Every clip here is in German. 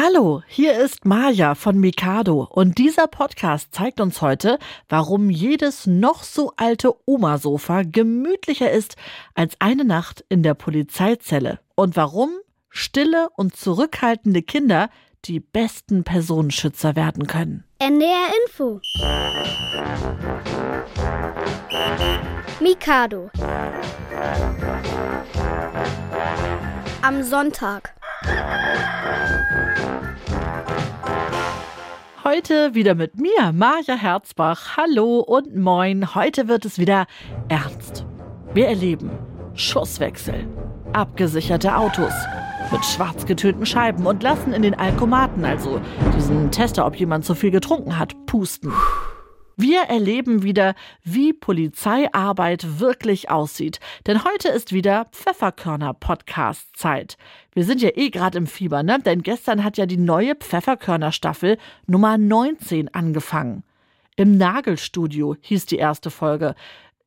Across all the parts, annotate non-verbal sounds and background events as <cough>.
Hallo, hier ist Maja von Mikado und dieser Podcast zeigt uns heute, warum jedes noch so alte Oma-Sofa gemütlicher ist als eine Nacht in der Polizeizelle und warum stille und zurückhaltende Kinder die besten Personenschützer werden können. NDR Info. Mikado. Am Sonntag. Heute wieder mit mir, Maja Herzbach. Hallo und moin. Heute wird es wieder ernst. Wir erleben Schusswechsel, abgesicherte Autos mit schwarz getönten Scheiben und lassen in den Alkomaten, also diesen Tester, ob jemand zu viel getrunken hat, pusten. Wir erleben wieder, wie Polizeiarbeit wirklich aussieht. Denn heute ist wieder Pfefferkörner-Podcast-Zeit. Wir sind ja eh gerade im Fieber, ne? Denn gestern hat ja die neue Pfefferkörner-Staffel Nummer 19 angefangen. Im Nagelstudio hieß die erste Folge.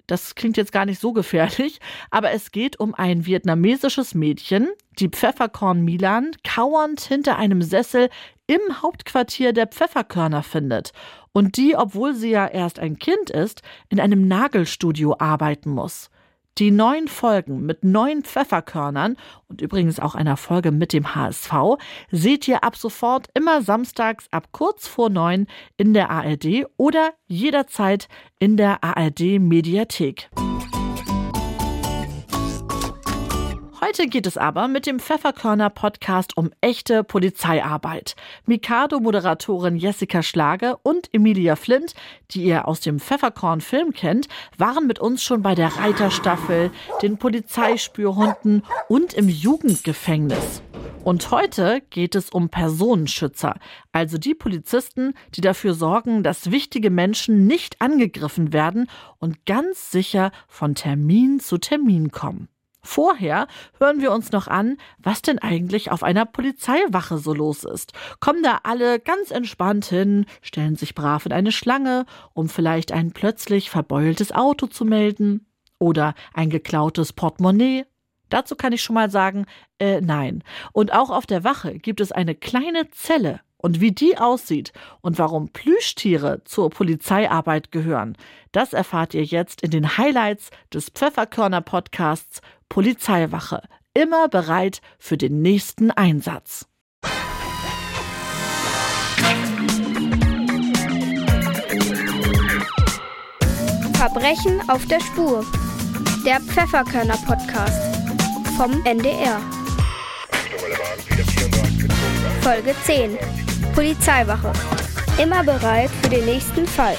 Das klingt jetzt gar nicht so gefährlich, aber es geht um ein vietnamesisches Mädchen, die Pfefferkorn Milan, kauernd hinter einem Sessel im Hauptquartier der Pfefferkörner findet und die, obwohl sie ja erst ein Kind ist, in einem Nagelstudio arbeiten muss. Die neuen Folgen mit neuen Pfefferkörnern und übrigens auch einer Folge mit dem HSV seht ihr ab sofort immer samstags ab kurz vor neun in der ARD oder jederzeit in der ARD Mediathek. Heute geht es aber mit dem Pfefferkörner Podcast um echte Polizeiarbeit. Mikado-Moderatorin Jessica Schlage und Emilia Flint, die ihr aus dem Pfefferkorn-Film kennt, waren mit uns schon bei der Reiterstaffel, den Polizeispürhunden und im Jugendgefängnis. Und heute geht es um Personenschützer, also die Polizisten, die dafür sorgen, dass wichtige Menschen nicht angegriffen werden und ganz sicher von Termin zu Termin kommen. Vorher hören wir uns noch an, was denn eigentlich auf einer Polizeiwache so los ist. Kommen da alle ganz entspannt hin, stellen sich brav in eine Schlange, um vielleicht ein plötzlich verbeultes Auto zu melden oder ein geklautes Portemonnaie. Dazu kann ich schon mal sagen, äh, nein. Und auch auf der Wache gibt es eine kleine Zelle. Und wie die aussieht und warum Plüschtiere zur Polizeiarbeit gehören, das erfahrt ihr jetzt in den Highlights des Pfefferkörner Podcasts Polizeiwache, immer bereit für den nächsten Einsatz. Verbrechen auf der Spur. Der Pfefferkörner Podcast vom NDR. Folge 10. Polizeiwache. Immer bereit für den nächsten Fall.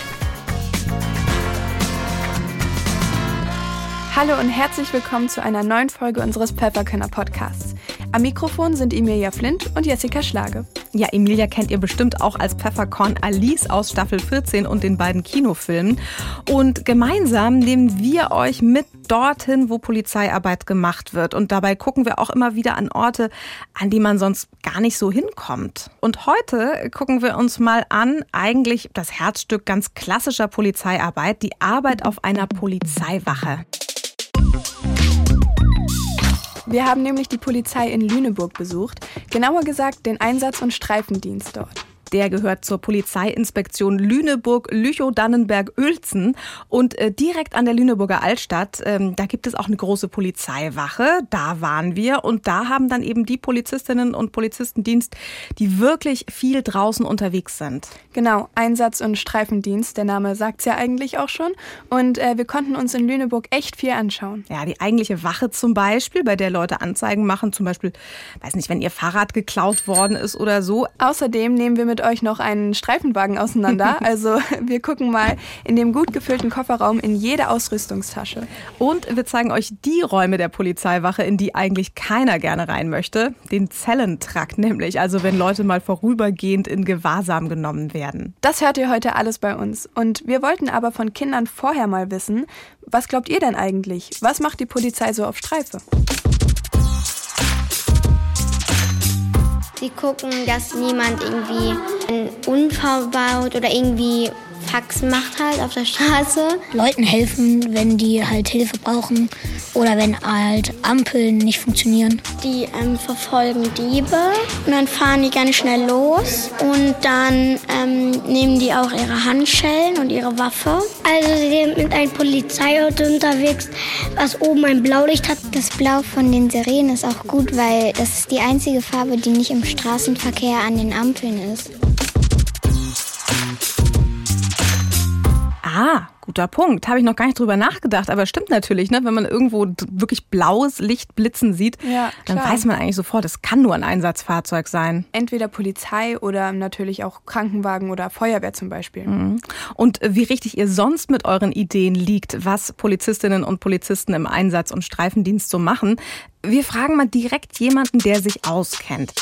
Hallo und herzlich willkommen zu einer neuen Folge unseres Pfefferkönner Podcasts. Am Mikrofon sind Emilia Flint und Jessica Schlage. Ja, Emilia kennt ihr bestimmt auch als Pfefferkorn Alice aus Staffel 14 und den beiden Kinofilmen. Und gemeinsam nehmen wir euch mit dorthin, wo Polizeiarbeit gemacht wird. Und dabei gucken wir auch immer wieder an Orte, an die man sonst gar nicht so hinkommt. Und heute gucken wir uns mal an, eigentlich das Herzstück ganz klassischer Polizeiarbeit, die Arbeit auf einer Polizeiwache. Wir haben nämlich die Polizei in Lüneburg besucht, genauer gesagt den Einsatz- und Streifendienst dort. Der gehört zur Polizeiinspektion Lüneburg, Lüchow-Dannenberg-Uelzen. Und äh, direkt an der Lüneburger Altstadt, ähm, da gibt es auch eine große Polizeiwache. Da waren wir. Und da haben dann eben die Polizistinnen und Polizistendienst, die wirklich viel draußen unterwegs sind. Genau, Einsatz- und Streifendienst. Der Name sagt's ja eigentlich auch schon. Und äh, wir konnten uns in Lüneburg echt viel anschauen. Ja, die eigentliche Wache zum Beispiel, bei der Leute Anzeigen machen. Zum Beispiel, weiß nicht, wenn ihr Fahrrad geklaut worden ist oder so. Außerdem nehmen wir mit euch noch einen Streifenwagen auseinander. <laughs> Also wir gucken mal in dem gut gefüllten Kofferraum in jede Ausrüstungstasche. Und wir zeigen euch die Räume der Polizeiwache, in die eigentlich keiner gerne rein möchte. Den Zellentrakt nämlich, also wenn Leute mal vorübergehend in Gewahrsam genommen werden. Das hört ihr heute alles bei uns. Und wir wollten aber von Kindern vorher mal wissen, was glaubt ihr denn eigentlich? Was macht die Polizei so auf Streife? Sie gucken, dass niemand irgendwie einen Unfall baut oder irgendwie Faxen macht halt auf der Straße. Leuten helfen, wenn die halt Hilfe brauchen oder wenn halt Ampeln nicht funktionieren. Die ähm, verfolgen Diebe und dann fahren die ganz schnell los und dann ähm, nehmen die auch ihre Handschellen und ihre Waffe. Also sie sind mit einem Polizeiauto unterwegs, was oben ein Blaulicht hat. Das Blau von den Sirenen ist auch gut, weil das ist die einzige Farbe, die nicht im Straßenverkehr an den Ampeln ist. Ah, guter Punkt. Habe ich noch gar nicht drüber nachgedacht, aber stimmt natürlich, ne? Wenn man irgendwo wirklich blaues Licht blitzen sieht, Ja, dann weiß man eigentlich sofort, es kann nur ein Einsatzfahrzeug sein. Entweder Polizei oder natürlich auch Krankenwagen oder Feuerwehr zum Beispiel. Und wie richtig ihr sonst mit euren Ideen liegt, was Polizistinnen und Polizisten im Einsatz- und Streifendienst so machen, wir fragen mal direkt jemanden, der sich auskennt.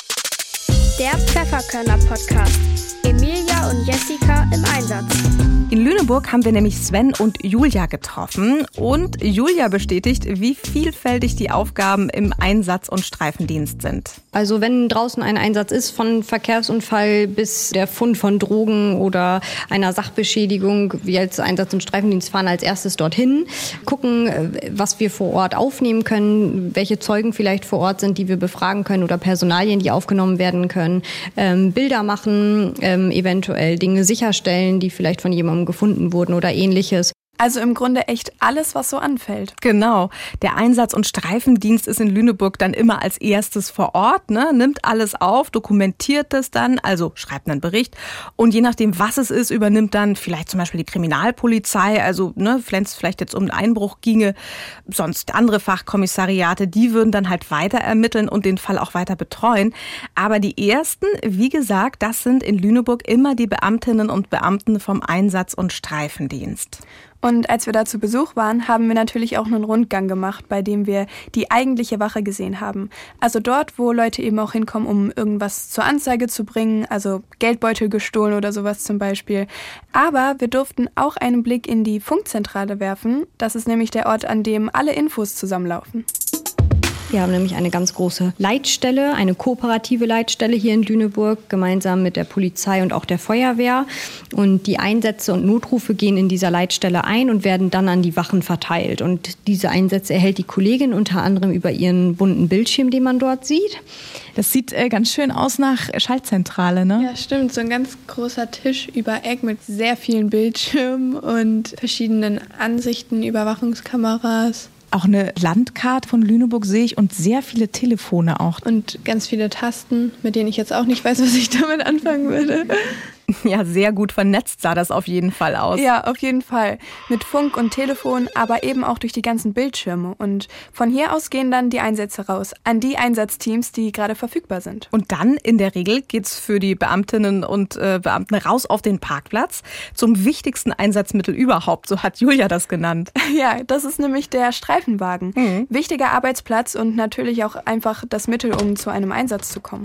Der Pfefferkörner Podcast. Emilia und Jessica im Einsatz. In Lüneburg haben wir nämlich Sven und Julia getroffen und Julia bestätigt, wie vielfältig die Aufgaben im Einsatz- und Streifendienst sind. Also wenn draußen ein Einsatz ist, von Verkehrsunfall bis der Fund von Drogen oder einer Sachbeschädigung, wir als Einsatz- und Streifendienst fahren als erstes dorthin, gucken, äh, was wir vor Ort aufnehmen können, welche Zeugen vielleicht vor Ort sind, die wir befragen können oder Personalien, die aufgenommen werden können, ähm, Bilder machen, ähm, eventuell Dinge sicherstellen, die vielleicht von jemandem gefunden wurden oder ähnliches. Also im Grunde echt alles, was so anfällt. Genau. Der Einsatz- und Streifendienst ist in Lüneburg dann immer als erstes vor Ort, ne? nimmt alles auf, dokumentiert es dann, also schreibt einen Bericht. Und je nachdem, was es ist, übernimmt dann vielleicht zum Beispiel die Kriminalpolizei, also ne, wenn es vielleicht jetzt um einen Einbruch ginge, sonst andere Fachkommissariate, die würden dann halt weiter ermitteln und den Fall auch weiter betreuen. Aber die ersten, wie gesagt, das sind in Lüneburg immer die Beamtinnen und Beamten vom Einsatz- und Streifendienst. Und als wir da zu Besuch waren, haben wir natürlich auch einen Rundgang gemacht, bei dem wir die eigentliche Wache gesehen haben. Also dort, wo Leute eben auch hinkommen, um irgendwas zur Anzeige zu bringen, also Geldbeutel gestohlen oder sowas zum Beispiel. Aber wir durften auch einen Blick in die Funkzentrale werfen. Das ist nämlich der Ort, an dem alle Infos zusammenlaufen. Wir haben nämlich eine ganz große Leitstelle, eine kooperative Leitstelle hier in Lüneburg, gemeinsam mit der Polizei und auch der Feuerwehr. Und die Einsätze und Notrufe gehen in dieser Leitstelle ein und werden dann an die Wachen verteilt. Und diese Einsätze erhält die Kollegin unter anderem über ihren bunten Bildschirm, den man dort sieht. Das sieht äh, ganz schön aus nach Schaltzentrale, ne? Ja, stimmt. So ein ganz großer Tisch über Eck mit sehr vielen Bildschirmen und verschiedenen Ansichten, Überwachungskameras Auch eine Landkarte von Lüneburg sehe ich und sehr viele Telefone auch. und ganz viele Tasten, mit denen ich jetzt auch nicht weiß, was ich damit anfangen würde. <laughs> Ja, sehr gut vernetzt sah das auf jeden Fall aus. Ja, auf jeden Fall. Mit Funk und Telefon, aber eben auch durch die ganzen Bildschirme. Und von hier aus gehen dann die Einsätze raus an die Einsatzteams, die gerade verfügbar sind. Und dann in der Regel geht's für die Beamtinnen und äh, Beamten raus auf den Parkplatz zum wichtigsten Einsatzmittel überhaupt. So hat Julia das genannt. <laughs> Ja, das ist nämlich der Streifenwagen. Mhm. Wichtiger Arbeitsplatz und natürlich auch einfach das Mittel, um zu einem Einsatz zu kommen.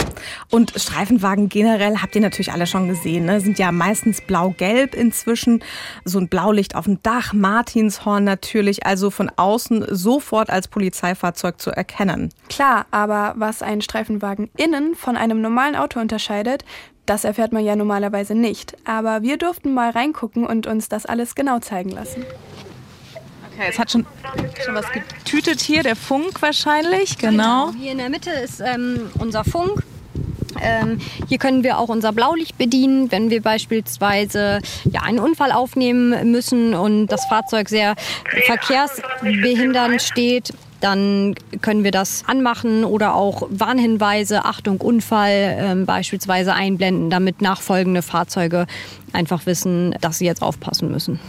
Und Streifenwagen generell habt ihr natürlich alle schon gesehen. Ne? Sind ja meistens blau-gelb inzwischen. So ein Blaulicht auf dem Dach, Martinshorn natürlich. Also von außen sofort als Polizeifahrzeug zu erkennen. Klar, aber was einen Streifenwagen innen von einem normalen Auto unterscheidet, das erfährt man ja normalerweise nicht. Aber wir durften mal reingucken und uns das alles genau zeigen lassen. Okay, es hat schon, schon was getütet hier, der Funk wahrscheinlich, genau. Hier in der Mitte ist ähm, unser Funk. Ähm, hier können wir auch unser Blaulicht bedienen, wenn wir beispielsweise ja, einen Unfall aufnehmen müssen und das Fahrzeug sehr verkehrsbehindernd steht. Dann können wir das anmachen oder auch Warnhinweise, Achtung, Unfall ähm, beispielsweise einblenden, damit nachfolgende Fahrzeuge einfach wissen, dass sie jetzt aufpassen müssen.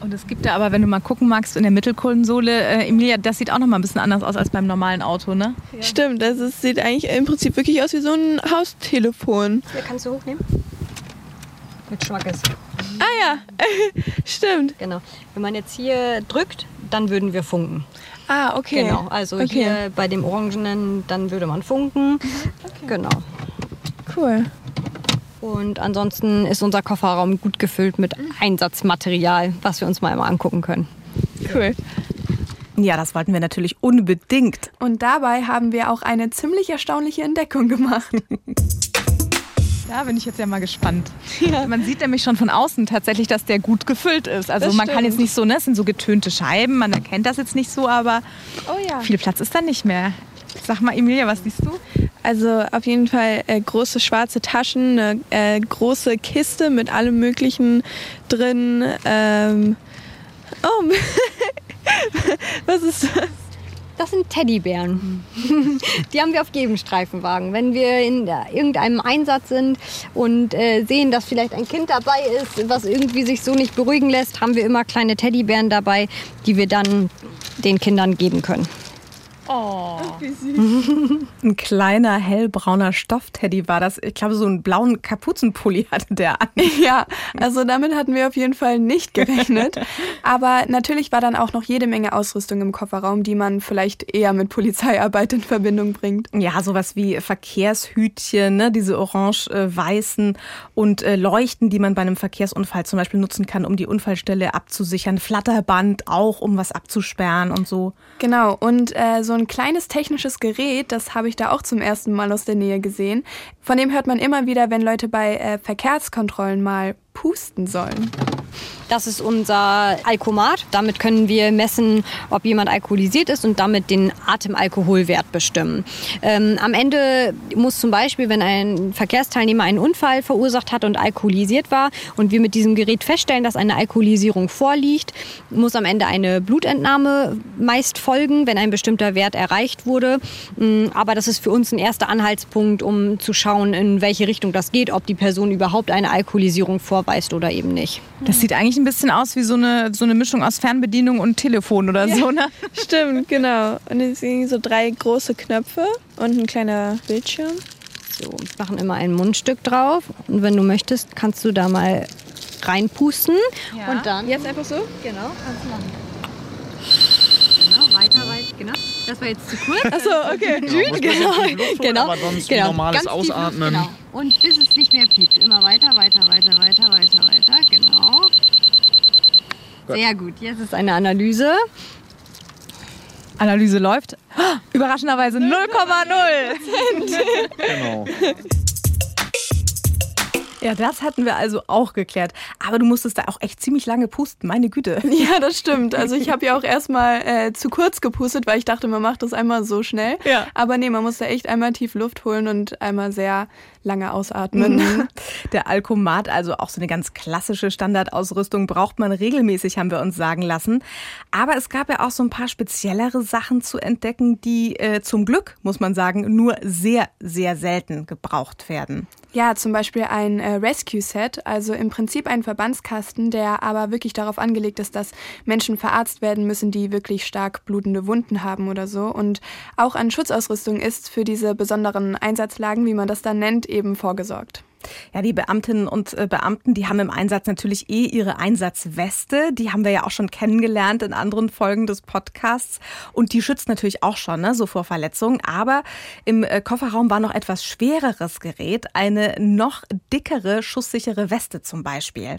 Und es gibt da aber, wenn du mal gucken magst, in der Mittelkonsole, äh, Emilia, das sieht auch noch mal ein bisschen anders aus als beim normalen Auto, ne? Stimmt, also es sieht eigentlich im Prinzip wirklich aus wie so ein Haustelefon. Hier kannst du hochnehmen. Mit Schmackes. Ah ja, <laughs> stimmt. Genau. Wenn man jetzt hier drückt, dann würden wir funken. Ah, okay. Genau, also Okay. hier bei dem Orangenen, dann würde man funken. Genau. Cool. Und ansonsten ist unser Kofferraum gut gefüllt mit Einsatzmaterial, was wir uns mal immer angucken können. Cool. Ja, das wollten wir natürlich unbedingt. Und dabei haben wir auch eine ziemlich erstaunliche Entdeckung gemacht. Da bin ich jetzt ja mal gespannt. Ja. Man sieht nämlich schon von außen tatsächlich, dass der gut gefüllt ist. Also das man stimmt. kann jetzt nicht so, ne, es sind so getönte Scheiben, man erkennt das jetzt nicht so, aber oh ja. viel Platz ist da nicht mehr. Sag mal, Emilia, was siehst du? Also auf jeden Fall äh, große schwarze Taschen, eine äh, große Kiste mit allem Möglichen drin. Ähm, oh, <laughs> was ist das? Das sind Teddybären. Die haben wir auf jedem Streifenwagen. Wenn wir in irgendeinem Einsatz sind und äh, sehen, dass vielleicht ein Kind dabei ist, was irgendwie sich so nicht beruhigen lässt, haben wir immer kleine Teddybären dabei, die wir dann den Kindern geben können. Oh. Wie süß. <laughs> Ein kleiner hellbrauner Stoffteddy war das. Ich glaube, so einen blauen Kapuzenpulli hatte der an. <laughs> Ja, also damit hatten wir auf jeden Fall nicht gerechnet. Aber natürlich war dann auch noch jede Menge Ausrüstung im Kofferraum, die man vielleicht eher mit Polizeiarbeit in Verbindung bringt. Ja, sowas wie Verkehrshütchen, ne? diese orange-weißen und äh, Leuchten, die man bei einem Verkehrsunfall zum Beispiel nutzen kann, um die Unfallstelle abzusichern. Flatterband auch, um was abzusperren und so. Genau, und äh, so ein kleines technisches Gerät, das habe ich da auch zum ersten Mal aus der Nähe gesehen. Von dem hört man immer wieder, wenn Leute bei äh, Verkehrskontrollen mal pusten sollen. Das ist unser Alkomat. Damit können wir messen, ob jemand alkoholisiert ist und damit den Atemalkoholwert bestimmen. Ähm, am Ende muss zum Beispiel, wenn ein Verkehrsteilnehmer einen Unfall verursacht hat und alkoholisiert war und wir mit diesem Gerät feststellen, dass eine Alkoholisierung vorliegt, muss am Ende eine Blutentnahme meist folgen, wenn ein bestimmter Wert erreicht wurde. Mm, aber das ist für uns ein erster Anhaltspunkt, um zu schauen, in welche Richtung das geht, ob die Person überhaupt eine Alkoholisierung vorweist oder eben nicht. Das sieht eigentlich ein bisschen aus wie so eine, so eine Mischung aus Fernbedienung und Telefon oder ja, so, ne? <laughs> Stimmt, genau. Und es sind so drei große Knöpfe und ein kleiner Bildschirm. So, wir machen immer ein Mundstück drauf. Und wenn du möchtest, kannst du da mal reinpusten. Ja. Und dann. Jetzt einfach so? Genau, kannst du machen. Genau, weiter, weiter, genau. Das war jetzt zu kurz. Achso, okay. <laughs> Genau, genau. genau. Aber sonst genau. normales Ganz Ausatmen. Luft, genau. Und bis es nicht mehr piept. Immer weiter, weiter, weiter, weiter, weiter, weiter. Genau. Gut. Sehr gut. Jetzt ist eine Analyse. Analyse läuft. Überraschenderweise 0,0 Genau. <laughs> Ja, das hatten wir also auch geklärt. Aber du musstest da auch echt ziemlich lange pusten, meine Güte. <laughs> Ja, das stimmt. Also ich habe ja auch erstmal äh, zu kurz gepustet, weil ich dachte, man macht das einmal so schnell. Ja. Aber nee, man musste echt einmal tief Luft holen und einmal sehr lange ausatmen. Mhm. <laughs> Der Alkomat, also auch so eine ganz klassische Standardausrüstung, braucht man regelmäßig, haben wir uns sagen lassen. Aber es gab ja auch so ein paar speziellere Sachen zu entdecken, die äh, zum Glück, muss man sagen, nur sehr, sehr selten gebraucht werden. Ja, zum Beispiel ein äh, Rescue-Set, also im Prinzip ein Verbandskasten, der aber wirklich darauf angelegt ist, dass Menschen verarzt werden müssen, die wirklich stark blutende Wunden haben oder so. Und auch an Schutzausrüstung ist für diese besonderen Einsatzlagen, wie man das dann nennt, eben vorgesorgt. Ja, die Beamtinnen und äh, Beamten, die haben im Einsatz natürlich eh ihre Einsatzweste. Die haben wir ja auch schon kennengelernt in anderen Folgen des Podcasts. Und die schützt natürlich auch schon, ne, so vor Verletzungen. Aber im äh, Kofferraum war noch etwas schwereres Gerät, eine noch dickere, schusssichere Weste zum Beispiel.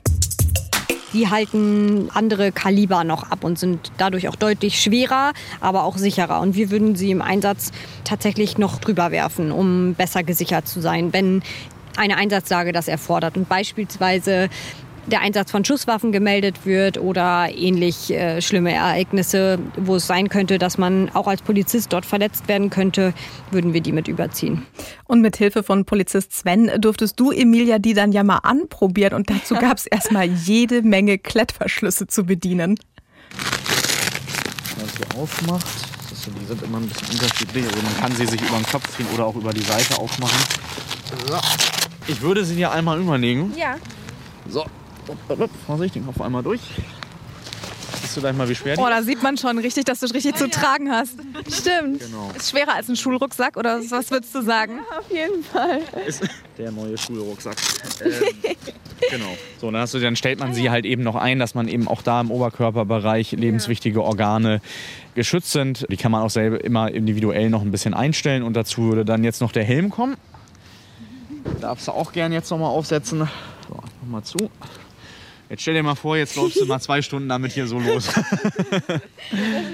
Die halten andere Kaliber noch ab und sind dadurch auch deutlich schwerer, aber auch sicherer. Und wir würden sie im Einsatz tatsächlich noch drüber werfen, um besser gesichert zu sein, wenn eine Einsatzlage das erfordert. Und beispielsweise der Einsatz von Schusswaffen gemeldet wird oder ähnlich äh, schlimme Ereignisse, wo es sein könnte, dass man auch als Polizist dort verletzt werden könnte, würden wir die mit überziehen. Und mit Hilfe von Polizist Sven durftest du, Emilia, die dann ja mal anprobieren und dazu <laughs> gab es erstmal jede Menge Klettverschlüsse zu bedienen. Wenn man sie aufmacht, so, die sind immer ein bisschen unterschiedlich, also man kann sie sich über den Kopf ziehen oder auch über die Seite aufmachen. So. Ich würde sie dir einmal überlegen. Ja. So, vorsichtig, auf einmal durch. Siehst du gleich mal, wie schwer die Oh, da sieht man schon richtig, dass du es richtig oh, zu ja. tragen hast. Stimmt. Genau. Ist schwerer als ein Schulrucksack oder was würdest du sagen? Ja, auf jeden Fall. Ist der neue Schulrucksack. <laughs> ähm, genau. So, dann, hast du, dann stellt man sie halt eben noch ein, dass man eben auch da im Oberkörperbereich lebenswichtige Organe geschützt sind. Die kann man auch selber immer individuell noch ein bisschen einstellen und dazu würde dann jetzt noch der Helm kommen. Darfst du auch gerne jetzt noch mal aufsetzen. So, mach mal zu. Jetzt stell dir mal vor, jetzt läufst du mal zwei Stunden damit hier so los. <laughs> <laughs> das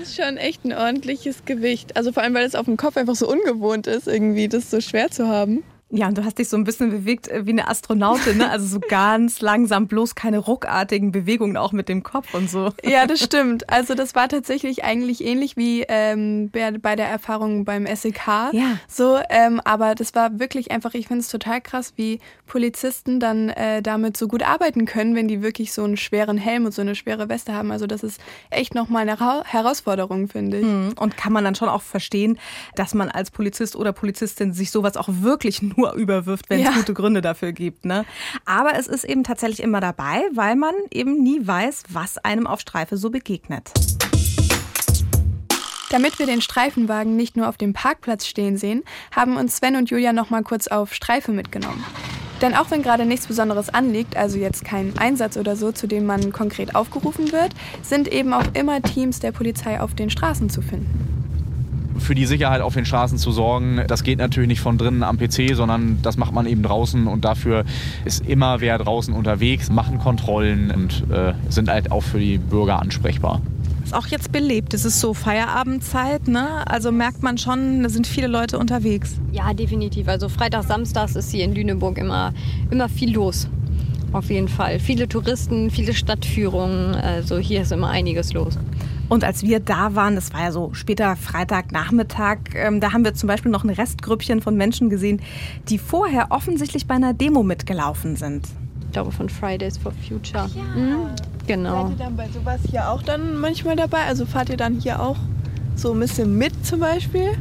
ist schon echt ein ordentliches Gewicht. Also vor allem, weil es auf dem Kopf einfach so ungewohnt ist, irgendwie das so schwer zu haben. Ja, und du hast dich so ein bisschen bewegt äh, wie eine Astronautin, ne? also so ganz <laughs> langsam, bloß keine ruckartigen Bewegungen auch mit dem Kopf und so. Ja, das stimmt. Also das war tatsächlich eigentlich ähnlich wie ähm, bei der Erfahrung beim SEK. Ja. So, ähm, aber das war wirklich einfach, ich finde es total krass, wie Polizisten dann äh, damit so gut arbeiten können, wenn die wirklich so einen schweren Helm und so eine schwere Weste haben. Also das ist echt nochmal eine Herausforderung, finde ich. Mhm. Und kann man dann schon auch verstehen, dass man als Polizist oder Polizistin sich sowas auch wirklich nur überwirft, wenn es ja. gute Gründe dafür gibt. Ne? Aber es ist eben tatsächlich immer dabei, weil man eben nie weiß, was einem auf Streife so begegnet. Damit wir den Streifenwagen nicht nur auf dem Parkplatz stehen sehen, haben uns Sven und Julia noch mal kurz auf Streife mitgenommen. Denn auch wenn gerade nichts Besonderes anliegt, also jetzt kein Einsatz oder so, zu dem man konkret aufgerufen wird, sind eben auch immer Teams der Polizei auf den Straßen zu finden für die Sicherheit auf den Straßen zu sorgen. Das geht natürlich nicht von drinnen am PC, sondern das macht man eben draußen und dafür ist immer wer draußen unterwegs, machen Kontrollen und äh, sind halt auch für die Bürger ansprechbar ist auch jetzt belebt. Es ist so Feierabendzeit, ne? Also merkt man schon, da sind viele Leute unterwegs. Ja, definitiv. Also Freitag, Samstags ist hier in Lüneburg immer, immer viel los. Auf jeden Fall. Viele Touristen, viele Stadtführungen. Also hier ist immer einiges los. Und als wir da waren, das war ja so später Freitagnachmittag, ähm, da haben wir zum Beispiel noch ein Restgrüppchen von Menschen gesehen, die vorher offensichtlich bei einer Demo mitgelaufen sind. Ich glaube von Fridays for Future. Ja. Mhm. Genau. Seid ihr dann bei sowas hier auch dann manchmal dabei? Also fahrt ihr dann hier auch so ein bisschen mit zum Beispiel?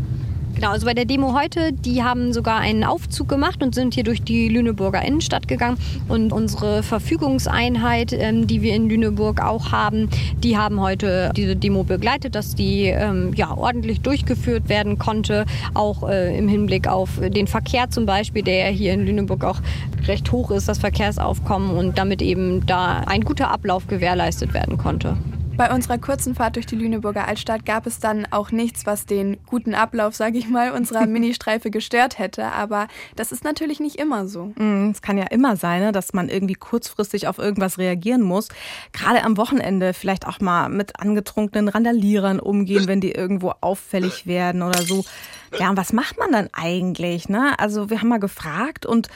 Genau, also bei der Demo heute, die haben sogar einen Aufzug gemacht und sind hier durch die Lüneburger Innenstadt gegangen. Und unsere Verfügungseinheit, ähm, die wir in Lüneburg auch haben, die haben heute diese Demo begleitet, dass die ähm, ja, ordentlich durchgeführt werden konnte. Auch äh, im Hinblick auf den Verkehr zum Beispiel, der ja hier in Lüneburg auch recht hoch ist, das Verkehrsaufkommen und damit eben da ein guter Ablauf gewährleistet werden konnte. Bei unserer kurzen Fahrt durch die Lüneburger Altstadt gab es dann auch nichts, was den guten Ablauf, sage ich mal, unserer <laughs> Ministreife gestört hätte. Aber das ist natürlich nicht immer so. Mm, es kann ja immer sein, ne, dass man irgendwie kurzfristig auf irgendwas reagieren muss. Gerade am Wochenende vielleicht auch mal mit angetrunkenen Randalierern umgehen, wenn die irgendwo auffällig werden oder so. Ja, und was macht man dann eigentlich? Ne? Also wir haben mal gefragt und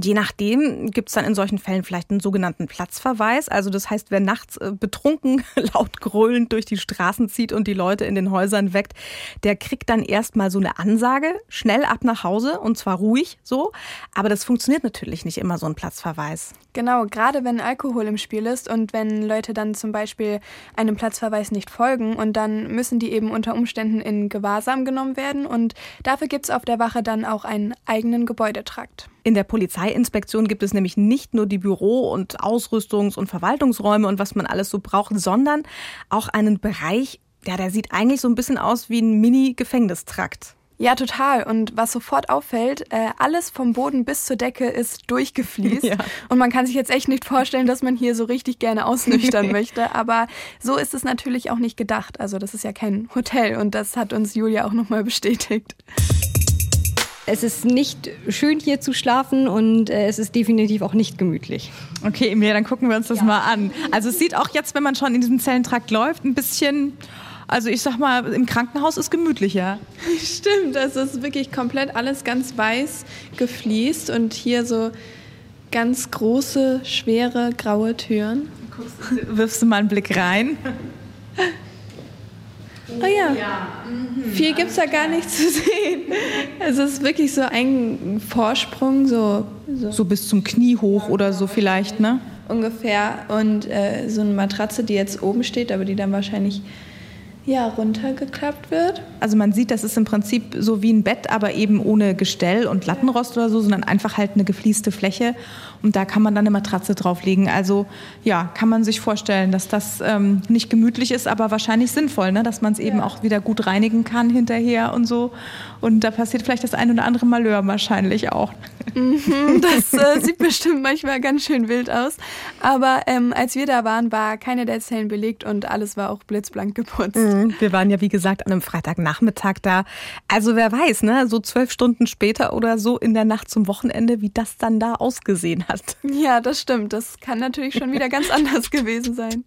Je nachdem gibt es dann in solchen Fällen vielleicht einen sogenannten Platzverweis. Also das heißt, wer nachts äh, betrunken, <laughs> laut gröhlend durch die Straßen zieht und die Leute in den Häusern weckt, der kriegt dann erstmal so eine Ansage, schnell ab nach Hause und zwar ruhig so. Aber das funktioniert natürlich nicht immer so ein Platzverweis. Genau, gerade wenn Alkohol im Spiel ist und wenn Leute dann zum Beispiel einem Platzverweis nicht folgen und dann müssen die eben unter Umständen in Gewahrsam genommen werden und dafür gibt es auf der Wache dann auch einen eigenen Gebäudetrakt. In der Polizeiinspektion gibt es nämlich nicht nur die Büro- und Ausrüstungs- und Verwaltungsräume und was man alles so braucht, sondern auch einen Bereich, ja, der sieht eigentlich so ein bisschen aus wie ein Mini-Gefängnistrakt. Ja, total. Und was sofort auffällt, äh, alles vom Boden bis zur Decke ist durchgefließt. <laughs> Ja. Und man kann sich jetzt echt nicht vorstellen, dass man hier so richtig gerne ausnüchtern <laughs> möchte. Aber so ist es natürlich auch nicht gedacht. Also das ist ja kein Hotel und das hat uns Julia auch nochmal bestätigt. Es ist nicht schön hier zu schlafen und äh, es ist definitiv auch nicht gemütlich. Okay, Emilia, dann gucken wir uns das ja. mal an. Also es sieht auch jetzt, wenn man schon in diesem Zellentrakt läuft, ein bisschen also ich sag mal, im Krankenhaus ist gemütlicher. <laughs> Stimmt, also es ist wirklich komplett alles ganz weiß gefliest und hier so ganz große, schwere, graue Türen. Wirfst du mal einen Blick rein? <laughs> Oh ja. Mhm. Viel gibt es da gar nicht zu sehen. Es ist wirklich so ein Vorsprung, so, so, so bis zum Knie hoch oder so vielleicht, ne? Ungefähr. Und äh, so eine Matratze, die jetzt oben steht, aber die dann wahrscheinlich ja, runtergeklappt wird. Also man sieht, das ist im Prinzip so wie ein Bett, aber eben ohne Gestell und Lattenrost oder so, sondern einfach halt eine geflieste Fläche und da kann man dann eine Matratze drauflegen. Also ja, kann man sich vorstellen, dass das ähm, nicht gemütlich ist, aber wahrscheinlich sinnvoll, ne? dass man es eben ja. auch wieder gut reinigen kann hinterher und so. Und da passiert vielleicht das ein oder andere Malheur wahrscheinlich auch. Mhm, das äh, <laughs> sieht bestimmt manchmal ganz schön wild aus. Aber ähm, als wir da waren, war keine der Zellen belegt und alles war auch blitzblank geputzt. Mhm, wir waren ja, wie gesagt, an einem Freitagnachmittag da. Also wer weiß, ne, so zwölf Stunden später oder so in der Nacht zum Wochenende, wie das dann da ausgesehen hat. Ja, das stimmt. Das kann natürlich schon wieder ganz <laughs> anders gewesen sein.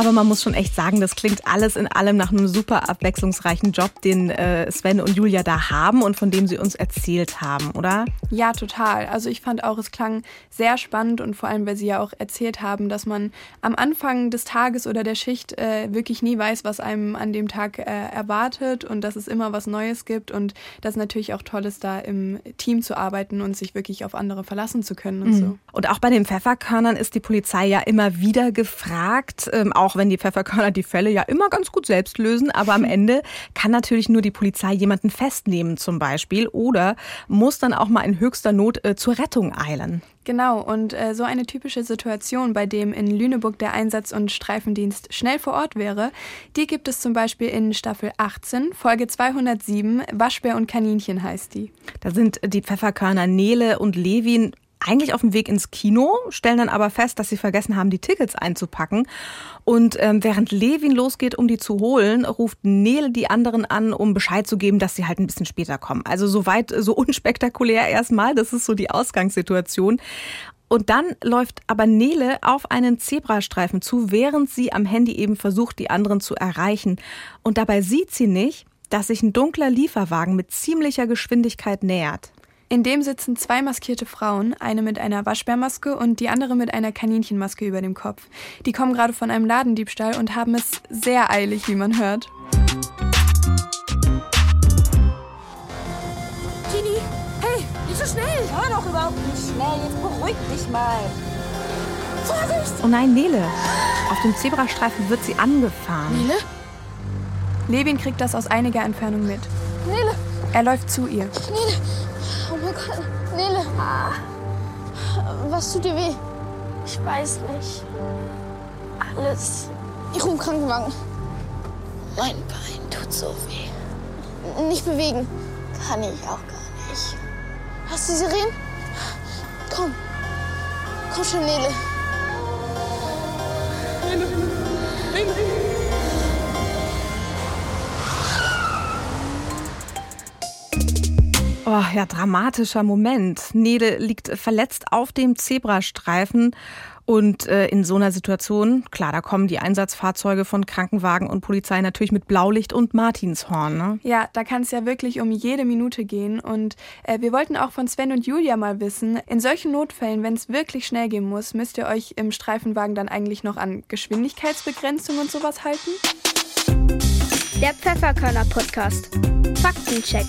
Aber man muss schon echt sagen, das klingt alles in allem nach einem super abwechslungsreichen Job, den äh, Sven und Julia da haben und von dem sie uns erzählt haben, oder? Ja, total. Also ich fand auch, es klang sehr spannend und vor allem, weil sie ja auch erzählt haben, dass man am Anfang des Tages oder der Schicht äh, wirklich nie weiß, was einem an dem Tag äh, erwartet und dass es immer was Neues gibt und dass natürlich auch toll ist, da im Team zu arbeiten und sich wirklich auf andere verlassen zu können und mhm. so. Und auch bei den Pfefferkörnern ist die Polizei ja immer wieder gefragt, ähm, auch wenn die Pfefferkörner die Fälle ja immer ganz gut selbst lösen, aber am <laughs> Ende kann natürlich nur die Polizei jemanden festnehmen zum Beispiel oder muss dann auch mal in höchster Not äh, zur Rettung eilen. Genau, und äh, so eine typische Situation, bei dem in Lüneburg der Einsatz- und Streifendienst schnell vor Ort wäre, die gibt es zum Beispiel in Staffel 18, Folge 207, Waschbär und Kaninchen heißt die. Da sind die Pfefferkörner Nele und Levin eigentlich auf dem Weg ins Kino, stellen dann aber fest, dass sie vergessen haben, die Tickets einzupacken. Und ähm, während Levin losgeht, um die zu holen, ruft Nele die anderen an, um Bescheid zu geben, dass sie halt ein bisschen später kommen. Also soweit so <laughs> unspektakulär erstmal. Das ist so die Ausgangssituation. Und dann läuft aber Nele auf einen Zebrastreifen zu, während sie am Handy eben versucht, die anderen zu erreichen. Und dabei sieht sie nicht, dass sich ein dunkler Lieferwagen mit ziemlicher Geschwindigkeit nähert. In dem sitzen zwei maskierte Frauen, eine mit einer Waschbärmaske und die andere mit einer Kaninchenmaske über dem Kopf. Die kommen gerade von einem Ladendiebstahl und haben es sehr eilig, wie man hört. Tini, hey, nicht so schnell. Ich war doch überhaupt nicht schnell. Jetzt beruhig dich mal. Vorsicht! Oh nein, Nele. Auf dem Zebrastreifen wird sie angefahren. Nele? Levin kriegt das aus einiger Entfernung mit. Nele! Er läuft zu ihr. Nele! Oh mein Gott, Nele. Ah. Was tut dir weh? Ich weiß nicht. Alles. Ich rufe Krankenwagen. Mein Bein tut so weh. Nicht bewegen. Kann ich auch gar nicht. Hast du Sirenen? Komm. Komm schon, Nele. Nele. Nele. Oh, ja, dramatischer Moment. Nede liegt verletzt auf dem Zebrastreifen. Und äh, in so einer Situation, klar, da kommen die Einsatzfahrzeuge von Krankenwagen und Polizei natürlich mit Blaulicht und Martinshorn. Ne? Ja, da kann es ja wirklich um jede Minute gehen. Und äh, wir wollten auch von Sven und Julia mal wissen, in solchen Notfällen, wenn es wirklich schnell gehen muss, müsst ihr euch im Streifenwagen dann eigentlich noch an Geschwindigkeitsbegrenzung und sowas halten? Der Pfefferkörner Podcast. Faktencheck.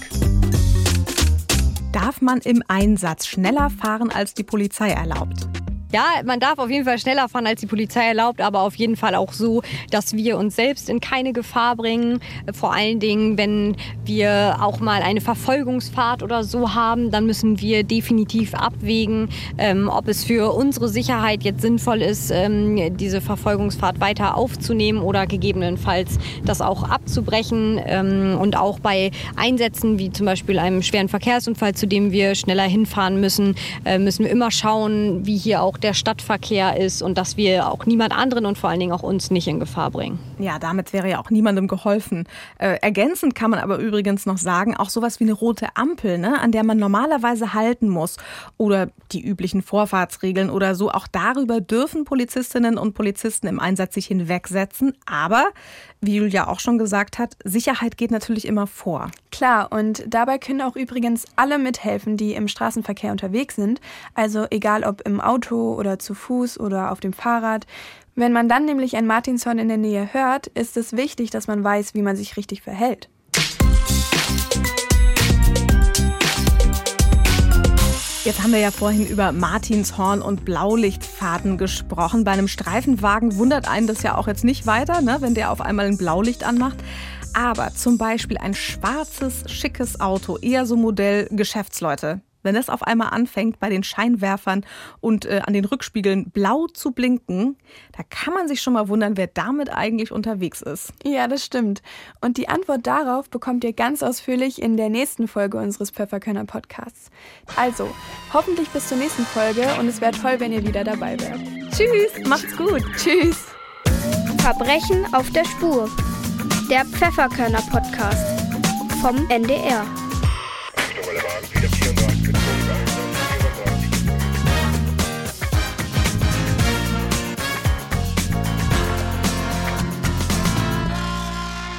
Darf man im Einsatz schneller fahren, als die Polizei erlaubt? Ja, man darf auf jeden Fall schneller fahren, als die Polizei erlaubt, aber auf jeden Fall auch so, dass wir uns selbst in keine Gefahr bringen. Vor allen Dingen, wenn wir auch mal eine Verfolgungsfahrt oder so haben, dann müssen wir definitiv abwägen, ähm, ob es für unsere Sicherheit jetzt sinnvoll ist, ähm, diese Verfolgungsfahrt weiter aufzunehmen oder gegebenenfalls das auch abzubrechen. Ähm, und auch bei Einsätzen wie zum Beispiel einem schweren Verkehrsunfall, zu dem wir schneller hinfahren müssen, äh, müssen wir immer schauen, wie hier auch der Stadtverkehr ist und dass wir auch niemand anderen und vor allen Dingen auch uns nicht in Gefahr bringen. Ja, damit wäre ja auch niemandem geholfen. Äh, ergänzend kann man aber übrigens noch sagen, auch sowas wie eine rote Ampel, ne, an der man normalerweise halten muss oder die üblichen Vorfahrtsregeln oder so, auch darüber dürfen Polizistinnen und Polizisten im Einsatz sich hinwegsetzen. Aber wie Julia auch schon gesagt hat, Sicherheit geht natürlich immer vor. Klar, und dabei können auch übrigens alle mithelfen, die im Straßenverkehr unterwegs sind. Also egal ob im Auto oder zu Fuß oder auf dem Fahrrad. Wenn man dann nämlich ein Martinshorn in der Nähe hört, ist es wichtig, dass man weiß, wie man sich richtig verhält. Jetzt haben wir ja vorhin über Martinshorn und Blaulichtfahrten gesprochen. Bei einem Streifenwagen wundert einen das ja auch jetzt nicht weiter, ne, wenn der auf einmal ein Blaulicht anmacht. Aber zum Beispiel ein schwarzes, schickes Auto, eher so Modell Geschäftsleute, wenn es auf einmal anfängt, bei den Scheinwerfern und äh, an den Rückspiegeln blau zu blinken, da kann man sich schon mal wundern, wer damit eigentlich unterwegs ist. Ja, das stimmt. Und die Antwort darauf bekommt ihr ganz ausführlich in der nächsten Folge unseres Pfefferkörner Podcasts. Also, hoffentlich bis zur nächsten Folge und es wäre toll, wenn ihr wieder dabei wärt. Tschüss, macht's gut. Tschüss. Verbrechen auf der Spur. Der Pfefferkörner Podcast vom NDR.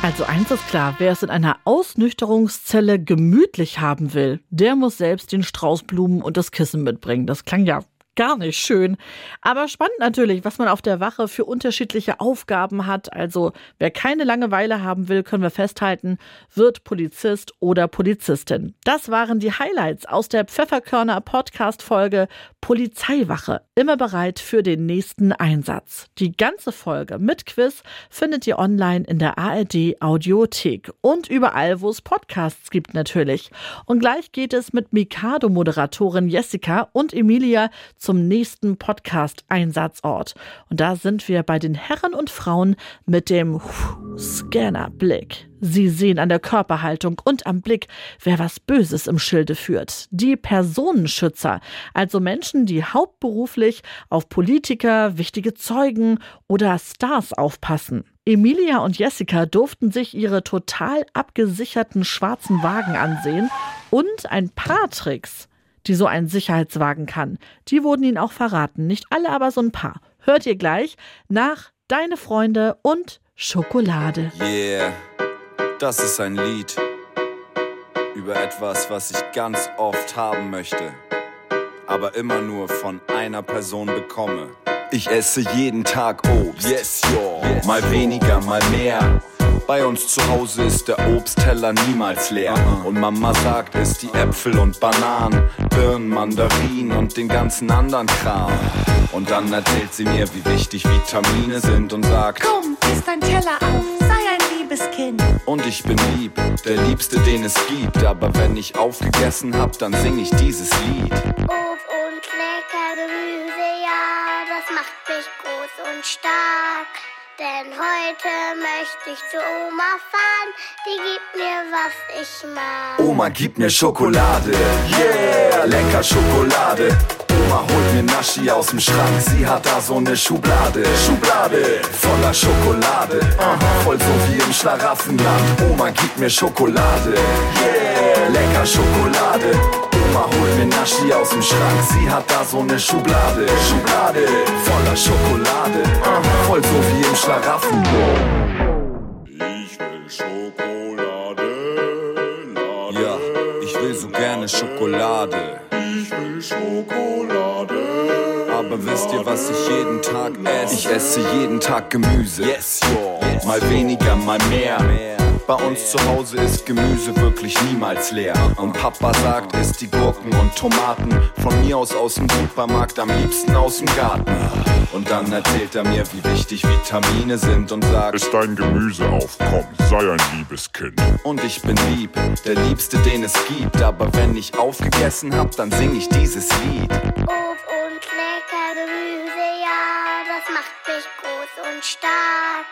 Also eins ist klar, wer es in einer Ausnüchterungszelle gemütlich haben will, der muss selbst den Straußblumen und das Kissen mitbringen. Das klang ja gar nicht schön. Aber spannend natürlich, was man auf der Wache für unterschiedliche Aufgaben hat. Also wer keine Langeweile haben will, können wir festhalten, wird Polizist oder Polizistin. Das waren die Highlights aus der Pfefferkörner Podcast Folge Polizeiwache. Immer bereit für den nächsten Einsatz. Die ganze Folge mit Quiz findet ihr online in der ARD Audiothek und überall, wo es Podcasts gibt natürlich. Und gleich geht es mit Mikado Moderatorin Jessica und Emilia zum nächsten Podcast-Einsatzort. Und da sind wir bei den Herren und Frauen mit dem Scannerblick. Sie sehen an der Körperhaltung und am Blick, wer was Böses im Schilde führt. Die Personenschützer, also Menschen, die hauptberuflich auf Politiker, wichtige Zeugen oder Stars aufpassen. Emilia und Jessica durften sich ihre total abgesicherten schwarzen Wagen ansehen und ein paar Tricks die so ein Sicherheitswagen kann. Die wurden ihnen auch verraten. Nicht alle, aber so ein paar. Hört ihr gleich nach Deine Freunde und Schokolade. Yeah, das ist ein Lied über etwas, was ich ganz oft haben möchte, aber immer nur von einer Person bekomme. Ich esse jeden Tag Obst, yes, yo. Mal weniger, mal mehr. Bei uns zu Hause ist der Obstteller niemals leer. Und Mama sagt es, die Äpfel und Bananen, Birnen, Mandarinen und den ganzen anderen Kram. Und dann erzählt sie mir, wie wichtig Vitamine sind und sagt, komm, isst dein Teller auf, sei ein liebes Kind. Und ich bin lieb, der Liebste, den es gibt. Aber wenn ich aufgegessen hab, dann sing ich dieses Lied. Obst und lecker Gemüse, ja, das macht mich groß und stark. Denn heute möchte ich zu Oma fahren, die gibt mir, was ich mag. Oma gibt mir Schokolade, yeah, lecker Schokolade. Oma holt mir Naschi aus dem Schrank, sie hat da so eine Schublade, Schublade voller Schokolade, aha, voll so wie im Schlaraffenland. Oma gibt mir Schokolade, yeah, lecker Schokolade. Oma holt mir Naschi aus dem Schrank, sie hat da so eine Schublade, Schublade voller Schokolade, voll so wie im Schlaraffenland. Ich will Schokolade, Lade. Ja, ich will so gerne Schokolade. Ich will Schokolade. Aber wisst ihr, was ich jeden Tag esse? Ich esse jeden Tag Gemüse. Yes, yo. Mal weniger, mal mehr. Bei uns zu Hause ist Gemüse wirklich niemals leer. Und Papa sagt, isst die Gurken und Tomaten von mir aus aus dem Supermarkt, am liebsten aus dem Garten. Und dann erzählt er mir, wie wichtig Vitamine sind und sagt, Ist dein Gemüse aufkommen, sei ein liebes Kind. und ich bin lieb, der Liebste, den es gibt. Aber wenn ich aufgegessen hab, dann sing ich dieses Lied. Und stark.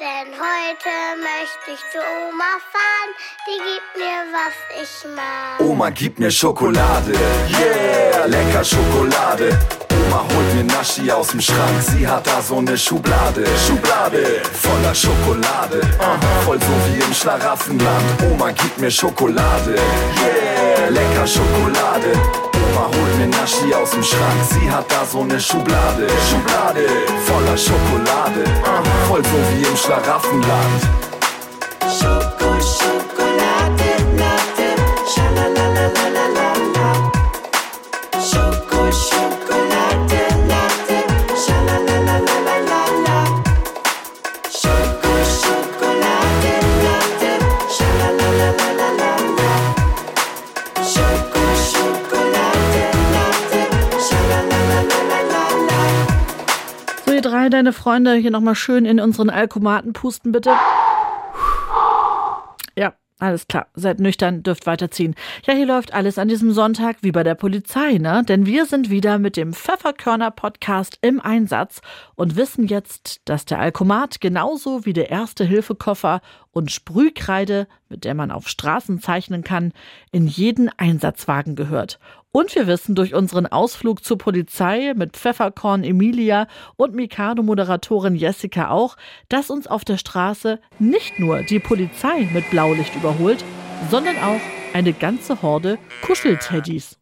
Denn heute möchte ich zu Oma fahren, die gibt mir, was ich mag. Oma gibt mir Schokolade, yeah, lecker Schokolade. Oma holt mir Naschi aus dem Schrank, sie hat da so eine Schublade, Schublade voller Schokolade, aha, voll so wie im Schlaraffenland. Oma gibt mir Schokolade, yeah, lecker Schokolade. Oma holt mir Naschi aus dem Schrank, sie hat da so eine Schublade, Schublade voller Schokolade, voll so wie im Schlaraffenland. Schoko, Schokolade, Drei, deine Freunde, hier nochmal schön in unseren Alkomaten pusten, bitte. Ja, alles klar. Seid nüchtern, dürft weiterziehen. Ja, hier läuft alles an diesem Sonntag wie bei der Polizei, ne? Denn wir sind wieder mit dem Pfefferkörner-Podcast im Einsatz und wissen jetzt, dass der Alkomat genauso wie der Erste-Hilfe-Koffer und Sprühkreide, mit der man auf Straßen zeichnen kann, in jeden Einsatzwagen gehört. Und wir wissen durch unseren Ausflug zur Polizei mit Pfefferkorn Emilia und Mikado-Moderatorin Jessica auch, dass uns auf der Straße nicht nur die Polizei mit Blaulicht überholt, sondern auch eine ganze Horde Kuschelteddys.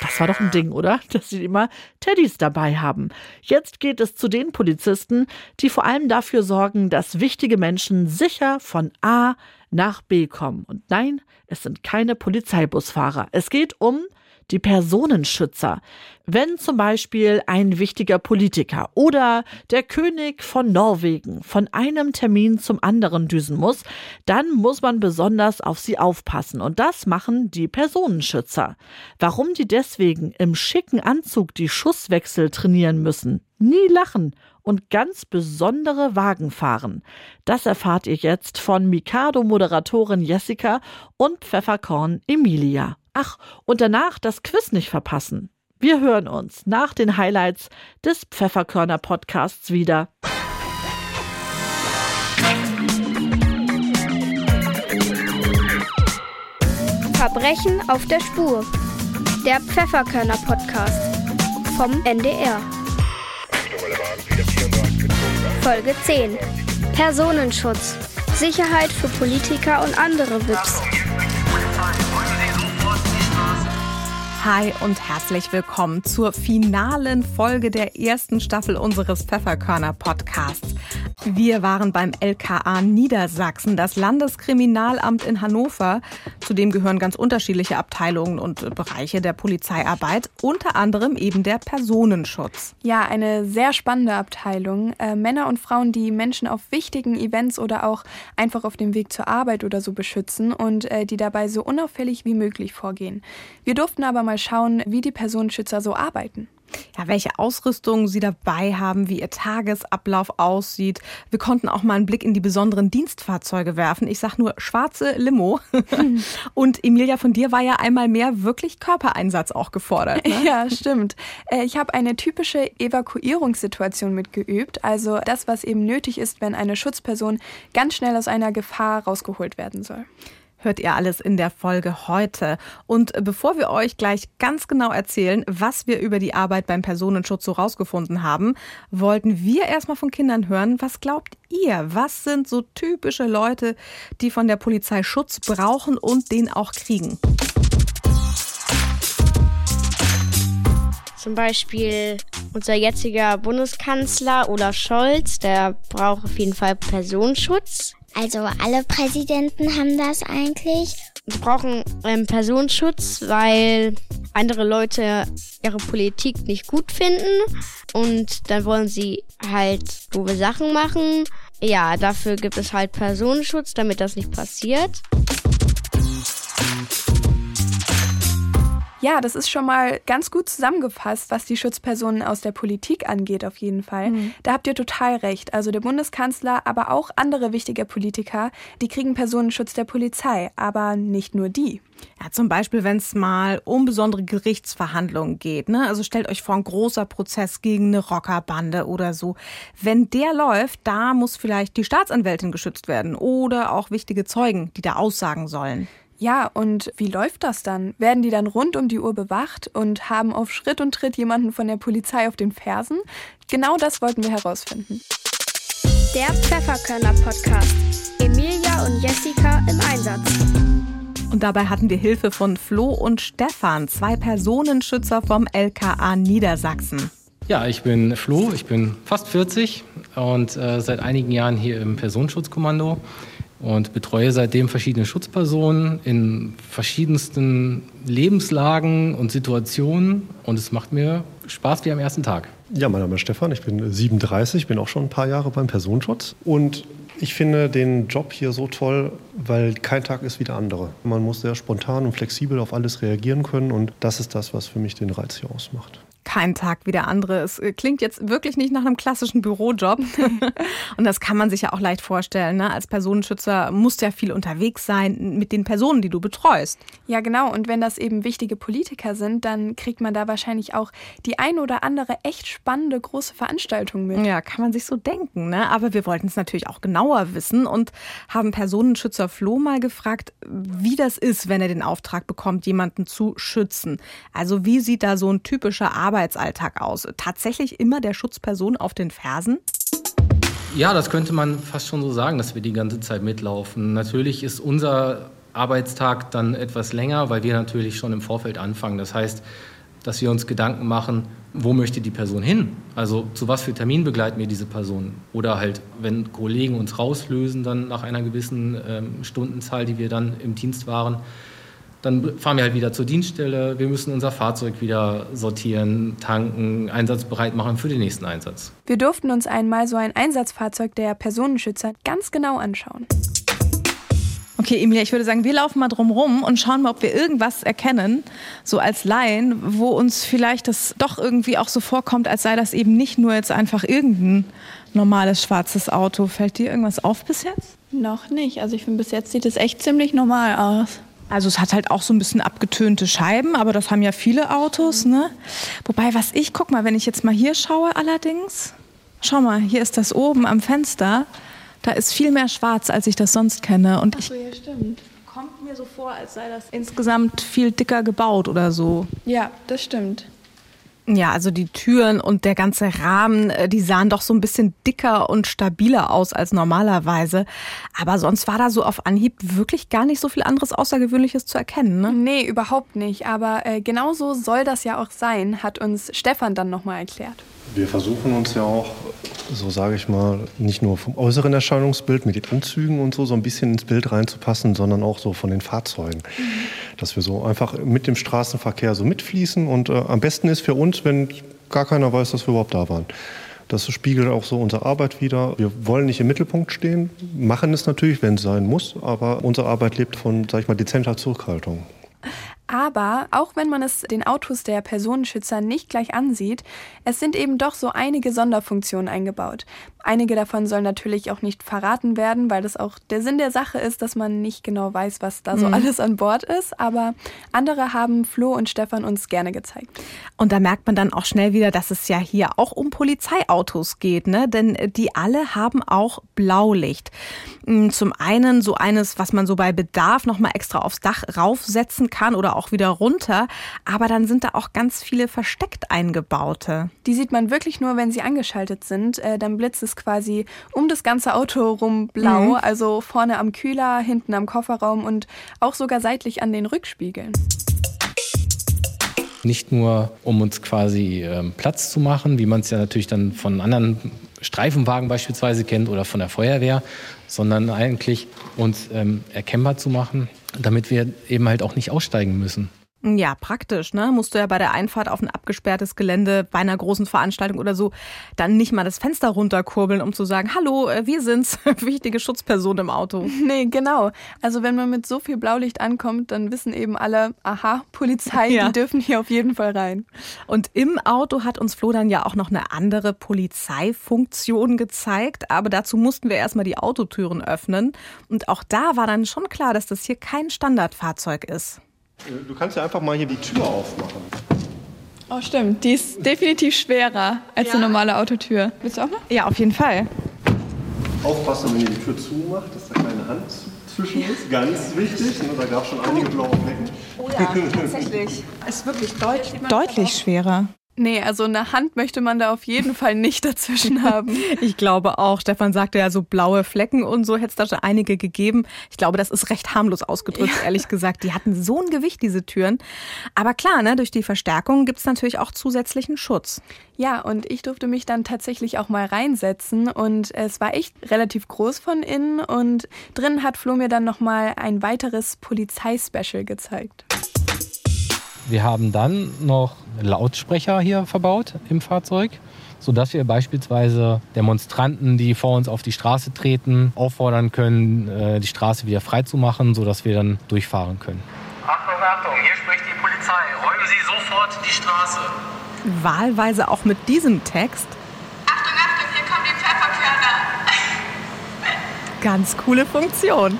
Das war doch ein Ding, oder? <laughs> Dass sie immer Teddys dabei haben. Jetzt geht es zu den Polizisten, die vor allem dafür sorgen, dass wichtige Menschen sicher von A nach B kommen. Und nein, es sind keine Polizeibusfahrer. Es geht um die Personenschützer. Wenn zum Beispiel ein wichtiger Politiker oder der König von Norwegen von einem Termin zum anderen düsen muss, dann muss man besonders auf sie aufpassen. Und das machen die Personenschützer. Warum die deswegen im schicken Anzug die Schusswechsel trainieren müssen, nie lachen und ganz besondere Wagen fahren. Das erfahrt ihr jetzt von Mikado-Moderatorin Jessica und Pfefferkorn Emilia. Ach, und danach das Quiz nicht verpassen. Wir hören uns nach den Highlights des Pfefferkörner Podcasts wieder. Verbrechen auf der Spur. Der Pfefferkörner Podcast vom NDR. Folge 10. Personenschutz. Sicherheit für Politiker und andere WIPs. Hi und herzlich willkommen zur finalen Folge der ersten Staffel unseres Pfefferkörner Podcasts. Wir waren beim LKA Niedersachsen, das Landeskriminalamt in Hannover. Zudem gehören ganz unterschiedliche Abteilungen und Bereiche der Polizeiarbeit, unter anderem eben der Personenschutz. Ja, eine sehr spannende Abteilung. Äh, Männer und Frauen, die Menschen auf wichtigen Events oder auch einfach auf dem Weg zur Arbeit oder so beschützen und äh, die dabei so unauffällig wie möglich vorgehen. Wir durften aber mal schauen, wie die Personenschützer so arbeiten. Ja, welche Ausrüstung sie dabei haben, wie ihr Tagesablauf aussieht. Wir konnten auch mal einen Blick in die besonderen Dienstfahrzeuge werfen. Ich sag nur schwarze Limo. <laughs> Und Emilia, von dir war ja einmal mehr wirklich Körpereinsatz auch gefordert. Ne? Ja, stimmt. Äh, Ich habe eine typische Evakuierungssituation mitgeübt, also das, was eben nötig ist, wenn eine Schutzperson ganz schnell aus einer Gefahr rausgeholt werden soll. Hört ihr alles in der Folge heute. Und bevor wir euch gleich ganz genau erzählen, was wir über die Arbeit beim Personenschutz so rausgefunden haben, wollten wir erstmal von Kindern hören, was glaubt ihr? Was sind so typische Leute, die von der Polizei Schutz brauchen und den auch kriegen? Zum Beispiel unser jetziger Bundeskanzler Olaf Scholz, der braucht auf jeden Fall Personenschutz. Also alle Präsidenten haben das eigentlich. Sie brauchen ähm, Personenschutz, weil andere Leute ihre Politik nicht gut finden und dann wollen sie halt doofe Sachen machen. Ja, dafür gibt es halt Personenschutz, damit das nicht passiert. Ja, das ist schon mal ganz gut zusammengefasst, was die Schutzpersonen aus der Politik angeht, auf jeden Fall. Da habt ihr total recht. Also der Bundeskanzler, aber auch andere wichtige Politiker, die kriegen Personenschutz der Polizei, aber nicht nur die. Ja, zum Beispiel, wenn es mal um besondere Gerichtsverhandlungen geht. Ne? Also stellt euch vor, ein großer Prozess gegen eine Rockerbande oder so. Wenn der läuft, da muss vielleicht die Staatsanwältin geschützt werden oder auch wichtige Zeugen, die da aussagen sollen. Ja, und wie läuft das dann? Werden die dann rund um die Uhr bewacht und haben auf Schritt und Tritt jemanden von der Polizei auf den Fersen? Genau das wollten wir herausfinden. Der Pfefferkörner Podcast. Emilia und Jessica im Einsatz. Und dabei hatten wir Hilfe von Flo und Stefan, zwei Personenschützer vom LKA Niedersachsen. Ja, ich bin Flo, ich bin fast 40 und äh, seit einigen Jahren hier im Personenschutzkommando und betreue seitdem verschiedene Schutzpersonen in verschiedensten Lebenslagen und Situationen. Und es macht mir Spaß wie am ersten Tag. Ja, mein Name ist Stefan, ich bin 37, bin auch schon ein paar Jahre beim Personenschutz. Und ich finde den Job hier so toll, weil kein Tag ist wie der andere. Man muss sehr spontan und flexibel auf alles reagieren können. Und das ist das, was für mich den Reiz hier ausmacht kein Tag wie der andere. Es äh, klingt jetzt wirklich nicht nach einem klassischen Bürojob. <laughs> und das kann man sich ja auch leicht vorstellen. Ne? Als Personenschützer musst du ja viel unterwegs sein mit den Personen, die du betreust. Ja, genau. Und wenn das eben wichtige Politiker sind, dann kriegt man da wahrscheinlich auch die ein oder andere echt spannende große Veranstaltung mit. Ja, kann man sich so denken. Ne? Aber wir wollten es natürlich auch genauer wissen und haben Personenschützer Flo mal gefragt, wie das ist, wenn er den Auftrag bekommt, jemanden zu schützen. Also wie sieht da so ein typischer Arbeitsalltag aus? Tatsächlich immer der Schutzperson auf den Fersen? Ja, das könnte man fast schon so sagen, dass wir die ganze Zeit mitlaufen. Natürlich ist unser Arbeitstag dann etwas länger, weil wir natürlich schon im Vorfeld anfangen. Das heißt, dass wir uns Gedanken machen, wo möchte die Person hin? Also zu was für Termin begleiten wir diese Person? Oder halt, wenn Kollegen uns rauslösen, dann nach einer gewissen ähm, Stundenzahl, die wir dann im Dienst waren, dann fahren wir halt wieder zur Dienststelle. Wir müssen unser Fahrzeug wieder sortieren, tanken, einsatzbereit machen für den nächsten Einsatz. Wir durften uns einmal so ein Einsatzfahrzeug der Personenschützer ganz genau anschauen. Okay, Emilia, ich würde sagen, wir laufen mal drum rum und schauen mal, ob wir irgendwas erkennen, so als Laien, wo uns vielleicht das doch irgendwie auch so vorkommt, als sei das eben nicht nur jetzt einfach irgendein normales schwarzes Auto. Fällt dir irgendwas auf bis jetzt? Noch nicht. Also ich finde, bis jetzt sieht es echt ziemlich normal aus. Also es hat halt auch so ein bisschen abgetönte Scheiben, aber das haben ja viele Autos, ne? Wobei, was ich, guck mal, wenn ich jetzt mal hier schaue allerdings, schau mal, hier ist das oben am Fenster, da ist viel mehr schwarz, als ich das sonst kenne. Und ich, ja, stimmt. kommt mir so vor, als sei das insgesamt viel dicker gebaut oder so. Ja, das stimmt. Ja, also die Türen und der ganze Rahmen, äh, die sahen doch so ein bisschen dicker und stabiler aus als normalerweise. Aber sonst war da so auf Anhieb wirklich gar nicht so viel anderes Außergewöhnliches zu erkennen, ne? Nee, überhaupt nicht. Aber äh, genauso soll das ja auch sein, hat uns Stefan dann nochmal erklärt. Wir versuchen uns ja auch, so sage ich mal, nicht nur vom äußeren Erscheinungsbild mit den Anzügen und so, so ein bisschen ins Bild reinzupassen, sondern auch so von den Fahrzeugen. Dass wir so einfach mit dem Straßenverkehr so mitfließen und äh, am besten ist für uns, wenn gar keiner weiß, dass wir überhaupt da waren. Das spiegelt auch so unsere Arbeit wider. Wir wollen nicht im Mittelpunkt stehen, machen es natürlich, wenn es sein muss, aber unsere Arbeit lebt von, sag ich mal, dezenter Zurückhaltung. Aber auch wenn man es den Autos der Personenschützer nicht gleich ansieht, es sind eben doch so einige Sonderfunktionen eingebaut. Einige davon sollen natürlich auch nicht verraten werden, weil das auch der Sinn der Sache ist, dass man nicht genau weiß, was da so Mhm. alles an Bord ist. Aber andere haben Flo und Stefan uns gerne gezeigt. Und da merkt man dann auch schnell wieder, dass es ja hier auch um Polizeiautos geht, ne? Denn äh, die alle haben auch Blaulicht. Mm, Zum einen so eines, was man so bei Bedarf nochmal extra aufs Dach raufsetzen kann oder auch wieder runter. Aber dann sind da auch ganz viele versteckt eingebaute. Die sieht man wirklich nur, wenn sie angeschaltet sind. Äh, dann blitzt es quasi um das ganze Auto rum blau. Mhm. Also vorne am Kühler, hinten am Kofferraum und auch sogar seitlich an den Rückspiegeln. Nicht nur, um uns quasi ähm, Platz zu machen, wie man es ja natürlich dann von anderen Streifenwagen beispielsweise kennt oder von der Feuerwehr, sondern eigentlich uns ähm, erkennbar zu machen, damit wir eben halt auch nicht aussteigen müssen. Ja, praktisch, ne? Musst du ja bei der Einfahrt auf ein abgesperrtes Gelände bei einer großen Veranstaltung oder so dann nicht mal das Fenster runterkurbeln, um zu sagen, hallo, äh, wir sind's, <laughs> wichtige Schutzperson im Auto. Nee, genau. Also wenn man mit so viel Blaulicht ankommt, dann wissen eben alle, aha, Polizei, Ja. die dürfen hier auf jeden Fall rein. Und im Auto hat uns Flo dann ja auch noch eine andere Polizeifunktion gezeigt, aber dazu mussten wir erstmal die Autotüren öffnen. Und auch da war dann schon klar, dass das hier kein Standardfahrzeug ist. Du kannst ja einfach mal hier die Tür aufmachen. Oh, stimmt. Die ist definitiv schwerer als eine normale Autotür. Willst du auch mal? Ja, auf jeden Fall. Aufpassen, wenn ihr die Tür zumacht, dass da keine Hand zwischen ist. Ganz wichtig. Ne? Da gab es schon einige blaue Flecken. Oh ja, tatsächlich. <laughs> Ist wirklich deutlich, deutlich schwerer. Nee, also eine Hand möchte man da auf jeden Fall nicht dazwischen haben. <laughs> Ich glaube auch. Stefan sagte ja so blaue Flecken und so hätte es da schon einige gegeben. Ich glaube, das ist recht harmlos ausgedrückt, ehrlich gesagt. Die hatten so ein Gewicht, diese Türen. Aber klar, ne, durch die Verstärkung gibt es natürlich auch zusätzlichen Schutz. Ja, und ich durfte mich dann tatsächlich auch mal reinsetzen und es war echt relativ groß von innen und drin hat Flo mir dann nochmal ein weiteres Polizeispecial gezeigt. Wir haben dann noch Lautsprecher hier verbaut im Fahrzeug, sodass wir beispielsweise Demonstranten, die vor uns auf die Straße treten, auffordern können, äh, die Straße wieder freizumachen, sodass wir dann durchfahren können. Achtung, Achtung, hier spricht die Polizei. Räumen Sie sofort die Straße. Wahlweise auch mit diesem Text. Achtung, Achtung, hier kommen die Pfefferkörner. Ganz coole Funktion.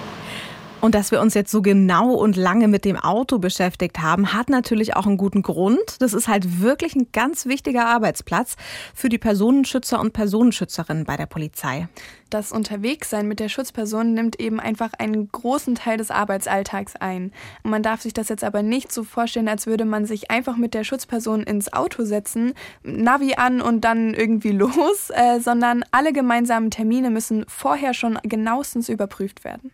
Und dass wir uns jetzt so genau und lange mit dem Auto beschäftigt haben, hat natürlich auch einen guten Grund. Das ist halt wirklich ein ganz wichtiger Arbeitsplatz für die Personenschützer und Personenschützerinnen bei der Polizei. Das Unterwegssein mit der Schutzperson nimmt eben einfach einen großen Teil des Arbeitsalltags ein. Man darf sich das jetzt aber nicht so vorstellen, als würde man sich einfach mit der Schutzperson ins Auto setzen, Navi an und dann irgendwie <laughs> los, äh, sondern alle gemeinsamen Termine müssen vorher schon genauestens überprüft werden.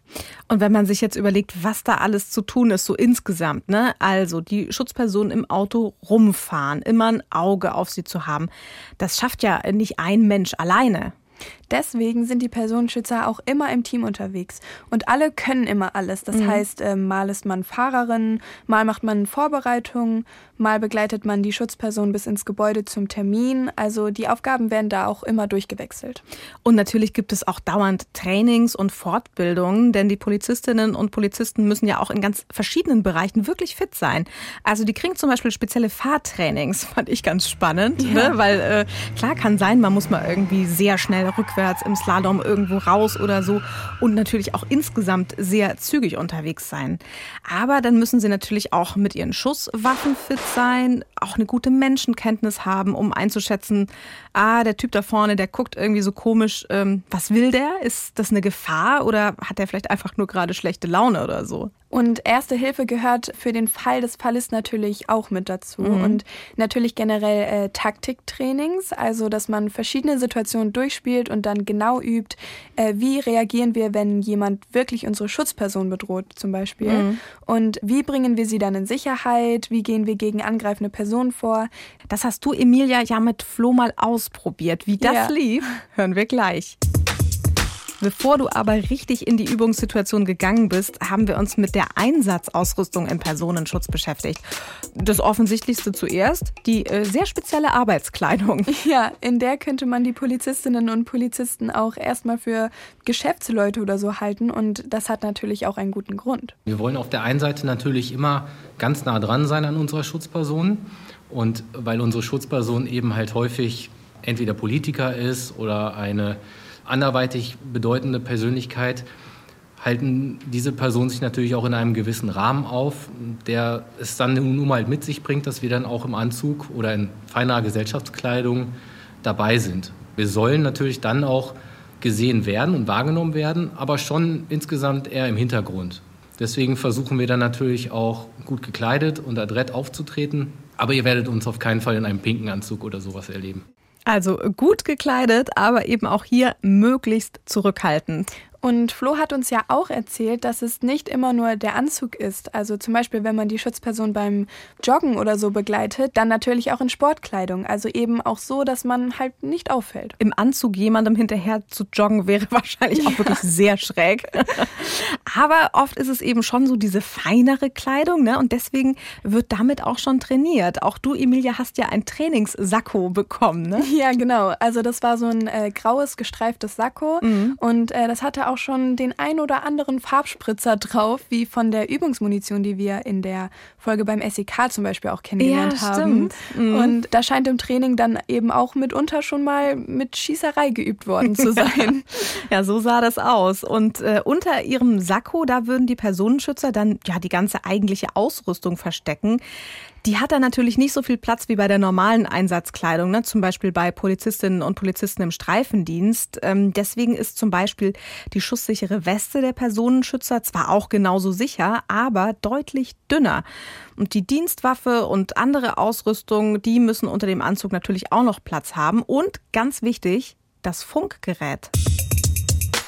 Und wenn man sich jetzt überlegt, was da alles zu tun ist, so insgesamt, ne? Also die Schutzperson im Auto rumfahren, immer ein Auge auf sie zu haben, das schafft ja nicht ein Mensch alleine. Deswegen sind die Personenschützer auch immer im Team unterwegs. Und alle können immer alles. Das Mhm. heißt, äh, mal ist man Fahrerin, mal macht man Vorbereitungen, mal begleitet man die Schutzperson bis ins Gebäude zum Termin. Also die Aufgaben werden da auch immer durchgewechselt. Und natürlich gibt es auch dauernd Trainings und Fortbildungen, denn die Polizistinnen und Polizisten müssen ja auch in ganz verschiedenen Bereichen wirklich fit sein. Also die kriegen zum Beispiel spezielle Fahrtrainings, <laughs> fand ich ganz spannend, Ja. ne? weil äh, klar kann sein, man muss mal irgendwie sehr schnell rückwärts im Slalom irgendwo raus oder so und natürlich auch insgesamt sehr zügig unterwegs sein. Aber dann müssen sie natürlich auch mit ihren Schusswaffen fit sein, auch eine gute Menschenkenntnis haben, um einzuschätzen, ah, der Typ da vorne, der guckt irgendwie so komisch, ähm, was will der? Ist das eine Gefahr oder hat der vielleicht einfach nur gerade schlechte Laune oder so? Und Erste Hilfe gehört für den Fall des Falles natürlich auch mit dazu. Mhm. Und natürlich generell äh, Taktiktrainings, also dass man verschiedene Situationen durchspielt und dann genau übt, äh, wie reagieren wir, wenn jemand wirklich unsere Schutzperson bedroht zum Beispiel. Mhm. Und wie bringen wir sie dann in Sicherheit, wie gehen wir gegen angreifende Personen vor. Das hast du, Emilia, ja mit Flo mal ausprobiert. Wie das Ja. lief, hören wir gleich. Bevor du aber richtig in die Übungssituation gegangen bist, haben wir uns mit der Einsatzausrüstung im Personenschutz beschäftigt. Das Offensichtlichste zuerst, die äh, sehr spezielle Arbeitskleidung. <laughs> Ja, in der könnte man die Polizistinnen und Polizisten auch erstmal für Geschäftsleute oder so halten. Und das hat natürlich auch einen guten Grund. Wir wollen auf der einen Seite natürlich immer ganz nah dran sein an unserer Schutzperson. Und weil unsere Schutzperson eben halt häufig entweder Politiker ist oder eine anderweitig bedeutende Persönlichkeit, halten diese Personen sich natürlich auch in einem gewissen Rahmen auf, der es dann nun mal mit sich bringt, dass wir dann auch im Anzug oder in feiner Gesellschaftskleidung dabei sind. Wir sollen natürlich dann auch gesehen werden und wahrgenommen werden, aber schon insgesamt eher im Hintergrund. Deswegen versuchen wir dann natürlich auch gut gekleidet und adrett aufzutreten, aber ihr werdet uns auf keinen Fall in einem pinken Anzug oder sowas erleben. Also gut gekleidet, aber eben auch hier möglichst zurückhaltend. Und Flo hat uns ja auch erzählt, dass es nicht immer nur der Anzug ist. Also zum Beispiel, wenn man die Schutzperson beim Joggen oder so begleitet, dann natürlich auch in Sportkleidung. Also eben auch so, dass man halt nicht auffällt. Im Anzug jemandem hinterher zu joggen wäre <laughs> wahrscheinlich auch wirklich sehr schräg. <laughs> Aber oft ist es eben schon so diese feinere Kleidung, ne? Und deswegen wird damit auch schon trainiert. Auch du, Emilia, hast ja ein Trainingssakko bekommen, ne? Ja, genau. Also das war so ein äh, graues, gestreiftes Sakko. Und äh, das hatte auch schon den ein oder anderen Farbspritzer drauf, wie von der Übungsmunition, die wir in der Folge beim SEK zum Beispiel auch kennengelernt Ja, haben. Mhm. Und da scheint im Training dann eben auch mitunter schon mal mit Schießerei geübt worden zu <laughs> sein. Ja, so sah das aus. Und äh, unter ihrem Sakko, da würden die Personenschützer dann ja die ganze eigentliche Ausrüstung verstecken. Die hat da natürlich nicht so viel Platz wie bei der normalen Einsatzkleidung, ne? zum Beispiel bei Polizistinnen und Polizisten im Streifendienst. Ähm, deswegen ist zum Beispiel die schusssichere Weste der Personenschützer zwar auch genauso sicher, aber deutlich dünner. Und die Dienstwaffe und andere Ausrüstung, die müssen unter dem Anzug natürlich auch noch Platz haben. Und ganz wichtig, das Funkgerät.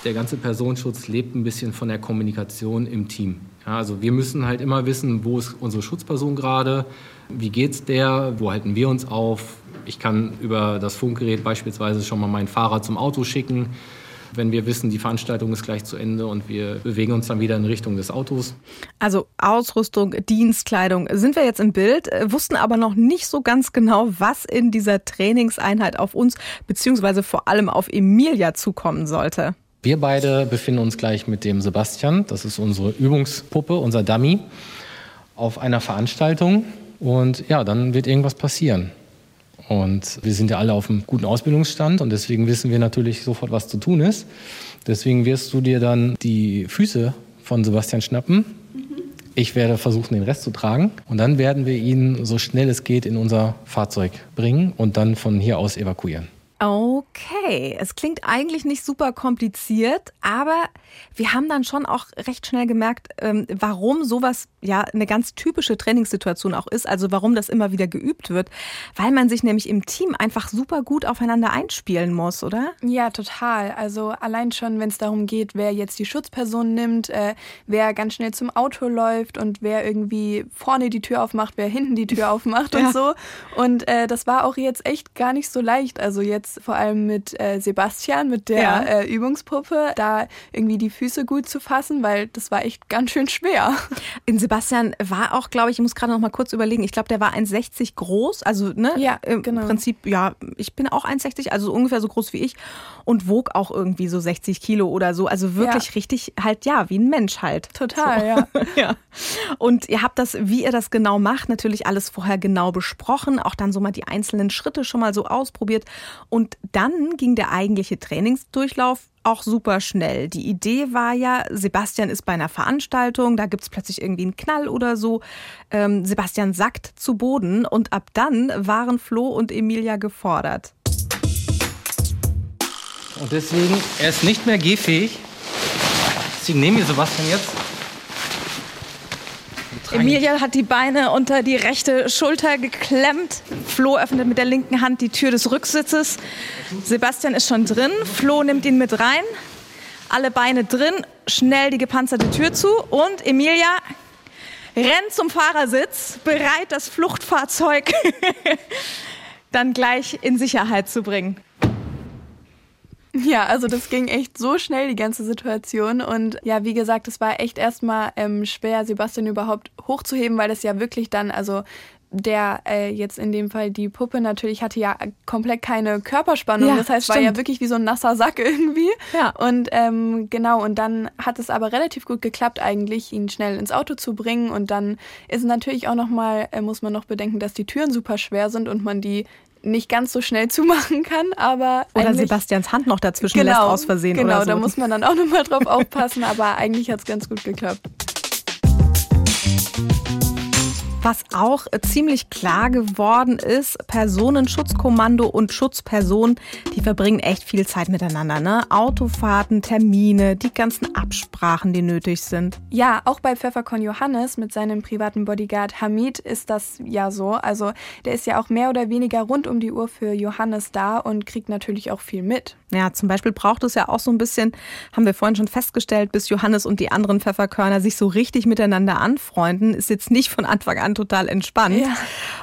Der ganze Personenschutz lebt ein bisschen von der Kommunikation im Team. Ja, also wir müssen halt immer wissen, wo ist unsere Schutzperson gerade, wie geht's der, wo halten wir uns auf. Ich kann über das Funkgerät beispielsweise schon mal meinen Fahrer zum Auto schicken, wenn wir wissen, die Veranstaltung ist gleich zu Ende und wir bewegen uns dann wieder in Richtung des Autos. Also Ausrüstung, Dienstkleidung sind wir jetzt im Bild, äh, wussten aber noch nicht so ganz genau, was in dieser Trainingseinheit auf uns beziehungsweise vor allem auf Emilia zukommen sollte. Wir beide befinden uns gleich mit dem Sebastian, das ist unsere Übungspuppe, unser Dummy, auf einer Veranstaltung. Und ja, dann wird irgendwas passieren. Und wir sind ja alle auf einem guten Ausbildungsstand und deswegen wissen wir natürlich sofort, was zu tun ist. Deswegen wirst du dir dann die Füße von Sebastian schnappen. Ich werde versuchen, den Rest zu tragen. Und dann werden wir ihn so schnell es geht in unser Fahrzeug bringen und dann von hier aus evakuieren. Okay, es klingt eigentlich nicht super kompliziert, aber wir haben dann schon auch recht schnell gemerkt, ähm, warum sowas ja eine ganz typische Trainingssituation auch ist, also warum das immer wieder geübt wird, weil man sich nämlich im Team einfach super gut aufeinander einspielen muss, oder? Ja, total. Also allein schon, wenn es darum geht, wer jetzt die Schutzperson nimmt, äh, wer ganz schnell zum Auto läuft und wer irgendwie vorne die Tür aufmacht, wer hinten die Tür <laughs> aufmacht Ja. und so. Und äh, das war auch jetzt echt gar nicht so leicht. Also jetzt vor allem mit äh, Sebastian, mit der Ja. äh, Übungspuppe, da irgendwie die Füße gut zu fassen, weil das war echt ganz schön schwer. <laughs> In Sebastian war auch, glaube ich, ich muss gerade noch mal kurz überlegen, ich glaube, der war 1,60 groß, also ne, Ja, im genau. Prinzip, ja, ich bin auch 1,60, also so ungefähr so groß wie ich und wog auch irgendwie so 60 Kilo oder so, also wirklich Ja. richtig halt, ja, wie ein Mensch halt. Total, so. ja. <laughs> ja. Und ihr habt das, wie ihr das genau macht, natürlich alles vorher genau besprochen, auch dann so mal die einzelnen Schritte schon mal so ausprobiert und dann ging der eigentliche Trainingsdurchlauf auch super schnell. Die Idee war ja, Sebastian ist bei einer Veranstaltung, da gibt's plötzlich irgendwie einen Knall oder so. Ähm, Sebastian sackt zu Boden und ab dann waren Flo und Emilia gefordert. Und deswegen, er ist nicht mehr gehfähig. Deswegen nehmen wir Sebastian jetzt. Emilia hat die Beine unter die rechte Schulter geklemmt. Flo öffnet mit der linken Hand die Tür des Rücksitzes. Sebastian ist schon drin. Flo nimmt ihn mit rein. Alle Beine drin. Schnell die gepanzerte Tür zu. Und Emilia rennt zum Fahrersitz, bereit, das Fluchtfahrzeug <laughs> dann gleich in Sicherheit zu bringen. <laughs> Ja, also das ging echt so schnell, die ganze Situation. Und ja, wie gesagt, es war echt erstmal ähm, schwer, Sebastian überhaupt hochzuheben, weil das ja wirklich dann, also der äh, jetzt in dem Fall die Puppe natürlich hatte ja komplett keine Körperspannung. Ja, das heißt, war ja stimmt. wirklich wie so ein nasser Sack <laughs> irgendwie. Ja. Und ähm, genau, und dann hat es aber relativ gut geklappt, eigentlich ihn schnell ins Auto zu bringen. Und dann ist natürlich auch nochmal, äh, muss man noch bedenken, dass die Türen super schwer sind und man die nicht ganz so schnell <laughs> zumachen kann, aber Oder Sebastians Hand noch dazwischen lässt aus Versehen genau, oder so. da muss man dann auch nochmal drauf aufpassen, aber eigentlich hat es ganz gut geklappt. Was auch ziemlich klar geworden ist, Personenschutzkommando und Schutzperson, die verbringen echt viel Zeit miteinander. Ne? Autofahrten, Termine, die ganzen Absprachen, die nötig sind. Ja, auch bei Pfefferkorn Johannes mit seinem privaten Bodyguard Hamid ist das ja so. Also der ist ja auch mehr oder weniger rund um die Uhr für Johannes da und kriegt natürlich auch viel mit. Ja, zum Beispiel braucht es ja auch so ein bisschen, haben wir vorhin schon festgestellt, bis Johannes und die anderen Pfefferkörner sich so richtig miteinander anfreunden, ist jetzt nicht von Anfang an total entspannt. Ja.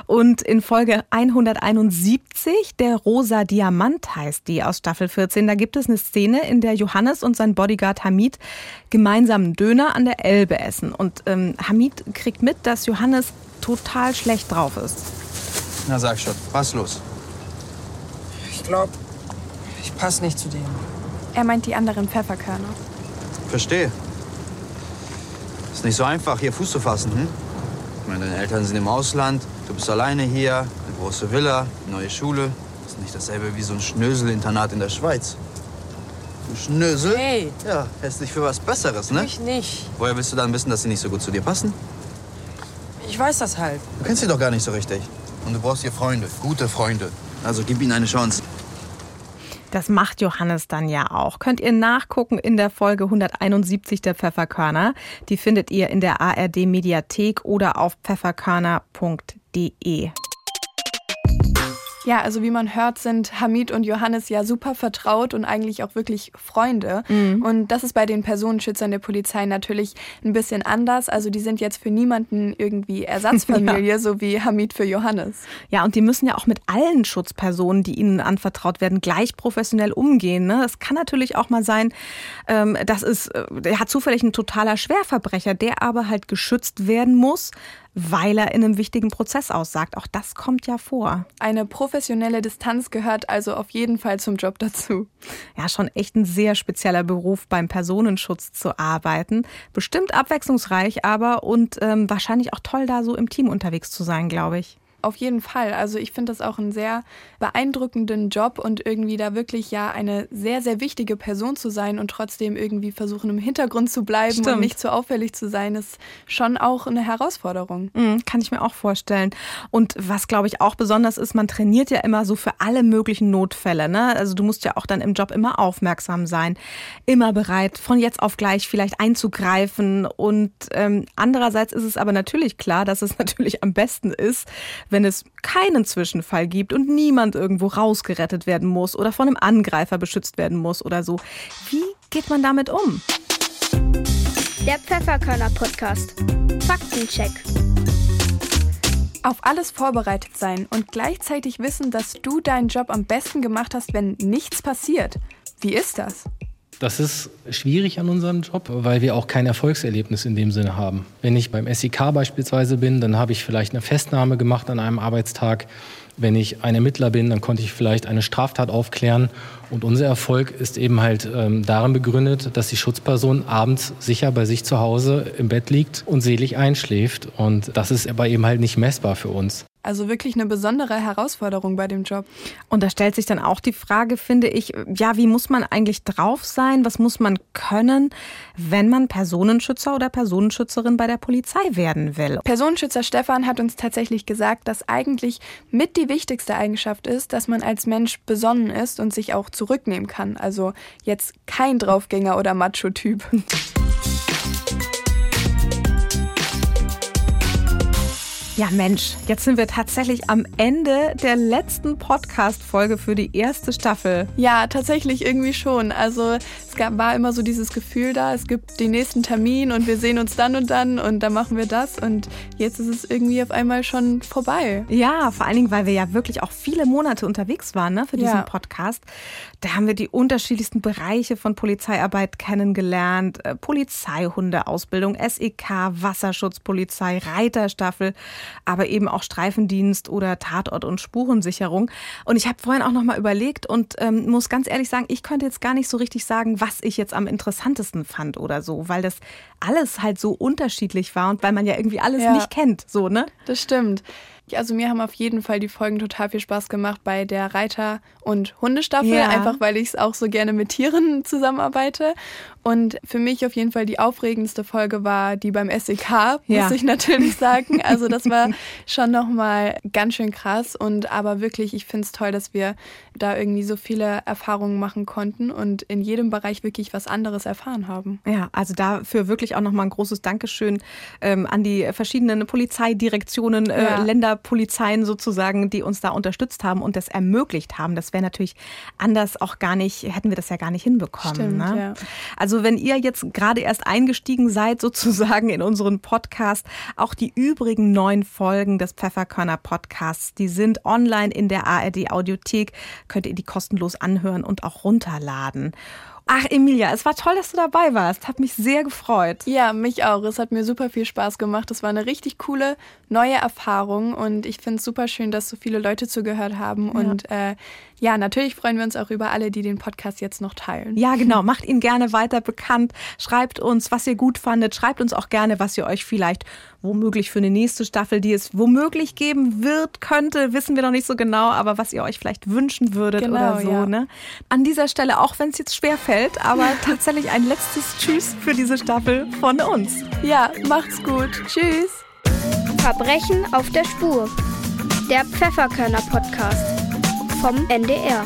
Und in Folge 171, der Rosa Diamant heißt die aus Staffel 14, da gibt es eine Szene, in der Johannes und sein Bodyguard Hamid gemeinsam einen Döner an der Elbe essen. Und ähm, Hamid kriegt mit, dass Johannes total schlecht drauf ist. Na sag schon, was los? Ich glaube, ich passe nicht zu denen. Er meint die anderen Pfefferkörner. Verstehe. Ist nicht so einfach, hier Fuß zu fassen, hm? Meine, deine Eltern sind im Ausland, du bist alleine hier, eine große Villa, eine neue Schule. Ist nicht dasselbe wie so ein Schnösel-Internat in der Schweiz. Du Schnösel? Hey. Ja, hältst dich für was Besseres, ne? Ich nicht. Woher willst du dann wissen, dass sie nicht so gut zu dir passen? Ich weiß das halt. Du kennst sie doch gar nicht so richtig. Und du brauchst hier Freunde, gute Freunde. Also gib ihnen eine Chance. Das macht Johannes dann ja auch. Könnt ihr nachgucken in der Folge 171 der Pfefferkörner. Die findet ihr in der ARD Mediathek oder auf pfefferkörner.de. Ja, also wie man hört, sind Hamid und Johannes ja super vertraut und eigentlich auch wirklich Freunde. Mhm. Und das ist bei den Personenschützern der Polizei natürlich ein bisschen anders. Also die sind jetzt für niemanden irgendwie <laughs> Ersatzfamilie, so wie Hamid für Johannes. Ja, und die müssen ja auch mit allen Schutzpersonen, die ihnen anvertraut werden, gleich professionell umgehen. Ne? Es kann natürlich auch mal sein, ähm, das ist, äh, der hat zufällig ein totaler Schwerverbrecher, der aber halt geschützt werden muss, weil er in einem wichtigen Prozess aussagt. Auch das kommt ja vor. Eine professionelle Distanz gehört also auf jeden Fall zum Job dazu. Ja, schon echt ein sehr spezieller Beruf, beim Personenschutz zu arbeiten. Bestimmt abwechslungsreich aber und ähm, wahrscheinlich auch toll, da so im Team unterwegs zu sein, glaube ich. Auf jeden Fall. Also ich finde das auch einen sehr beeindruckenden Job und irgendwie da wirklich ja eine sehr, sehr wichtige Person zu sein und trotzdem irgendwie versuchen im Hintergrund zu bleiben Stimmt. und nicht zu auffällig zu sein, ist schon auch eine Herausforderung. Mhm, kann ich mir auch vorstellen. Und was, glaube ich, auch besonders ist, man trainiert ja immer so für alle möglichen Notfälle. Ne? Also du musst ja auch dann im Job immer aufmerksam sein, immer bereit, von jetzt auf gleich vielleicht einzugreifen. Und ähm, andererseits ist es aber natürlich klar, dass es <laughs> natürlich am besten ist, wenn es keinen Zwischenfall gibt und niemand irgendwo rausgerettet werden muss oder von einem Angreifer beschützt werden muss oder so. Wie geht man damit um? Der Pfefferkörner Podcast. Faktencheck. Auf alles vorbereitet sein und gleichzeitig wissen, dass du deinen Job am besten gemacht hast, wenn nichts passiert. Wie ist das? Das ist schwierig an unserem Job, weil wir auch kein Erfolgserlebnis in dem Sinne haben. Wenn ich beim SEK beispielsweise bin, dann habe ich vielleicht eine Festnahme gemacht an einem Arbeitstag. Wenn ich ein Ermittler bin, dann konnte ich vielleicht eine Straftat aufklären. Und unser Erfolg ist eben halt ähm, darin begründet, dass die Schutzperson abends sicher bei sich zu Hause im Bett liegt und selig einschläft. Und das ist aber eben halt nicht messbar für uns. Also wirklich eine besondere Herausforderung bei dem Job. Und da stellt sich dann auch die Frage, finde ich, ja, wie muss man eigentlich drauf sein? Was muss man können, wenn man Personenschützer oder Personenschützerin bei der Polizei werden will? Personenschützer Stefan hat uns tatsächlich gesagt, dass eigentlich mit die wichtigste Eigenschaft ist, dass man als Mensch besonnen ist und sich auch zurücknehmen kann. Also jetzt kein Draufgänger oder Macho-Typ. <laughs> Ja, Mensch, jetzt sind wir tatsächlich am Ende der letzten Podcast-Folge für die erste Staffel. Ja, tatsächlich irgendwie schon. Also es gab, war immer so dieses Gefühl da, es gibt den nächsten Termin und wir sehen uns dann und dann und dann machen wir das und jetzt ist es irgendwie auf einmal schon vorbei. Ja, vor allen Dingen, weil wir ja wirklich auch viele Monate unterwegs waren ne, für diesen Ja. Podcast. Da haben wir die unterschiedlichsten Bereiche von Polizeiarbeit kennengelernt. Äh, Polizeihundeausbildung, SEK, Wasserschutzpolizei, Reiterstaffel, aber eben auch Streifendienst oder Tatort- und Spurensicherung. Und ich habe vorhin auch noch mal überlegt und ähm, muss ganz ehrlich sagen, ich könnte jetzt gar nicht so richtig sagen, was ich jetzt am interessantesten fand oder so, weil das alles halt so unterschiedlich war und weil man ja irgendwie alles Ja. nicht kennt, so, ne? Das stimmt. Also mir haben auf jeden Fall die Folgen total viel Spaß gemacht bei der Reiter- und Hundestaffel, Ja. einfach weil ich es auch so gerne mit Tieren zusammenarbeite. Und für mich auf jeden Fall die aufregendste Folge war die beim SEK, Ja. muss ich natürlich sagen. Also das war <laughs> schon nochmal ganz schön krass. Und aber wirklich, ich finde es toll, dass wir da irgendwie so viele Erfahrungen machen konnten und in jedem Bereich wirklich was anderes erfahren haben. Ja, also dafür wirklich auch nochmal ein großes Dankeschön ähm, an die verschiedenen Polizeidirektionen, äh, Ja. Länderpolizeien sozusagen, die uns da unterstützt haben und das ermöglicht haben. Das wäre natürlich anders auch gar nicht, hätten wir das ja gar nicht hinbekommen. Stimmt, ne? ja. Also wenn ihr jetzt gerade erst eingestiegen seid sozusagen in unseren Podcast, auch die übrigen neun Folgen des Pfefferkörner Podcasts, die sind online in der ARD Audiothek, könnt ihr die kostenlos anhören und auch runterladen. Ach, Emilia, es war toll, dass du dabei warst. Hat mich sehr gefreut. Ja, mich auch. Es hat mir super viel Spaß gemacht. Es war eine richtig coole neue Erfahrung und ich finde es super schön, dass so viele Leute zugehört haben. Ja. Und äh, ja, natürlich freuen wir uns auch über alle, die den Podcast jetzt noch teilen. Ja, genau. <laughs> Macht ihn gerne weiter bekannt. Schreibt uns, was ihr gut fandet. Schreibt uns auch gerne, was ihr euch vielleicht womöglich für eine nächste Staffel, die es womöglich geben wird, könnte, wissen wir noch nicht so genau, aber was ihr euch vielleicht wünschen würdet Genau, oder so. ja. Ne? An dieser Stelle, auch wenn es jetzt schwer fällt, aber <laughs> tatsächlich ein letztes Tschüss für diese Staffel von uns. Ja, macht's gut. Tschüss. Verbrechen auf der Spur. Der Pfefferkörner Podcast vom NDR.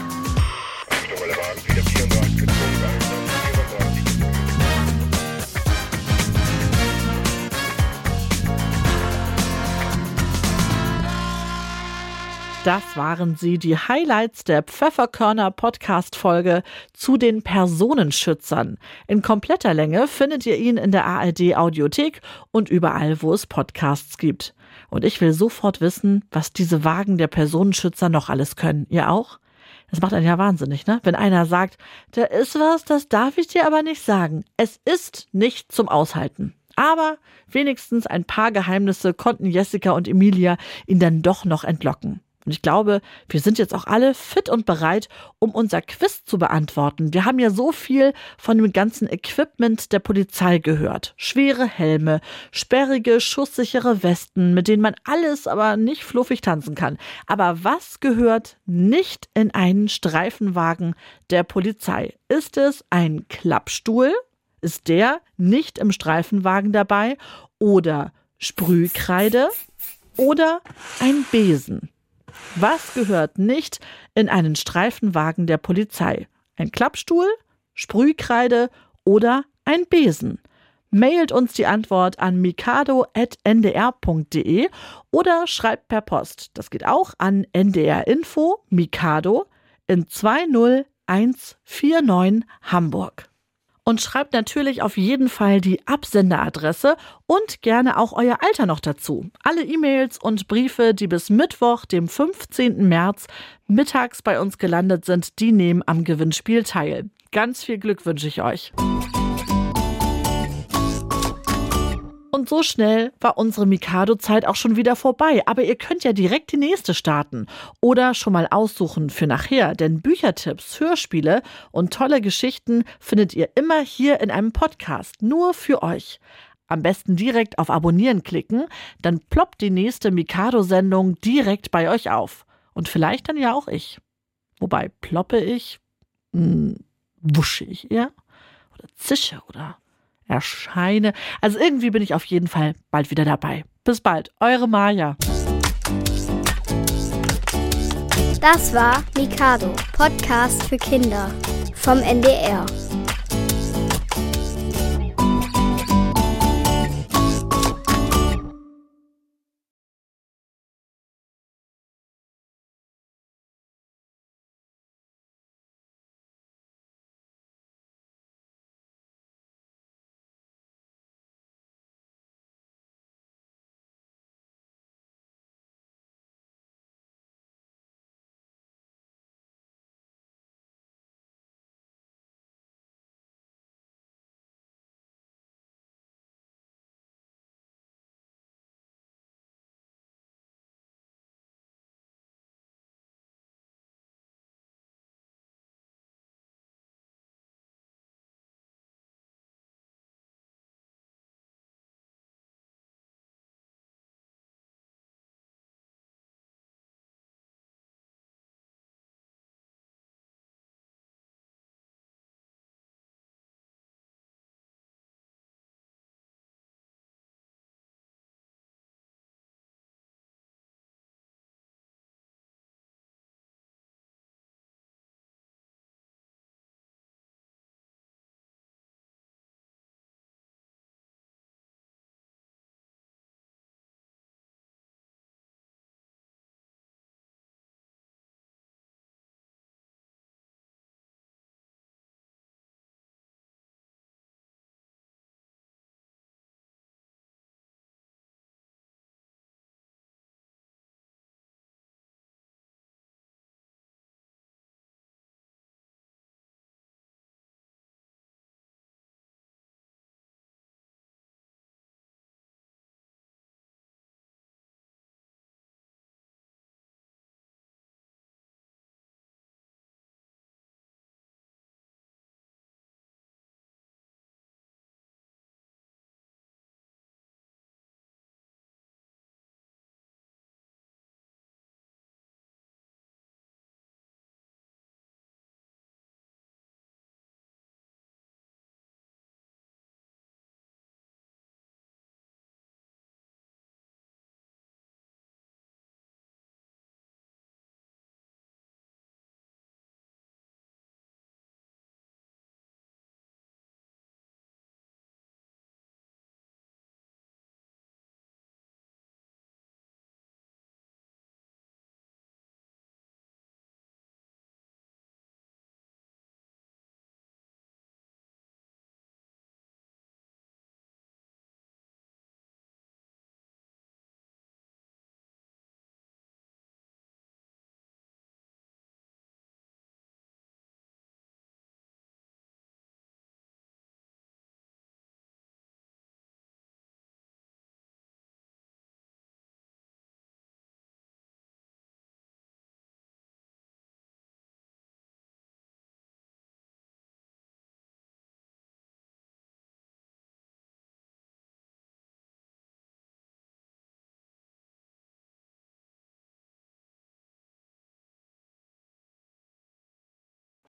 Das waren sie, die Highlights der Pfefferkörner Podcast Folge zu den Personenschützern. In kompletter Länge findet ihr ihn in der ARD Audiothek und überall, wo es Podcasts gibt. Und ich will sofort wissen, was diese Wagen der Personenschützer noch alles können. Ihr auch? Das macht einen ja wahnsinnig, ne? Wenn einer sagt, da ist was, das darf ich dir aber nicht sagen. Es ist nicht zum Aushalten. Aber wenigstens ein paar Geheimnisse konnten Jessica und Emilia ihn dann doch noch entlocken. Und ich glaube, wir sind jetzt auch alle fit und bereit, um unser Quiz zu beantworten. Wir haben ja so viel von dem ganzen Equipment der Polizei gehört. Schwere Helme, sperrige, schusssichere Westen, mit denen man alles aber nicht fluffig tanzen kann. Aber was gehört nicht in einen Streifenwagen der Polizei? Ist es ein Klappstuhl? Ist der nicht im Streifenwagen dabei? Oder Sprühkreide? Oder ein Besen? Was gehört nicht in einen Streifenwagen der Polizei? Ein Klappstuhl, Sprühkreide oder ein Besen? Mailt uns die Antwort an mikado.ndr.de oder schreibt per Post. Das geht auch an NDR Info Mikado in 20149 Hamburg. Und schreibt natürlich auf jeden Fall die Absenderadresse und gerne auch euer Alter noch dazu. Alle E-Mails und Briefe, die bis Mittwoch, dem 15. März, mittags bei uns gelandet sind, die nehmen am Gewinnspiel teil. Ganz viel Glück wünsche ich euch. Und so schnell war unsere Mikado-Zeit auch schon wieder vorbei. Aber ihr könnt ja direkt die nächste starten. Oder schon mal aussuchen für nachher. Denn Büchertipps, Hörspiele und tolle Geschichten findet ihr immer hier in einem Podcast. Nur für euch. Am besten direkt auf Abonnieren klicken. Dann ploppt die nächste Mikado-Sendung direkt bei euch auf. Und vielleicht dann ja auch ich. Wobei, ploppe ich? Hm, wusche ich eher? Oder zische oder erscheine. Also irgendwie bin ich auf jeden Fall bald wieder dabei. Bis bald, eure Maja. Das war Mikado, Podcast für Kinder vom NDR.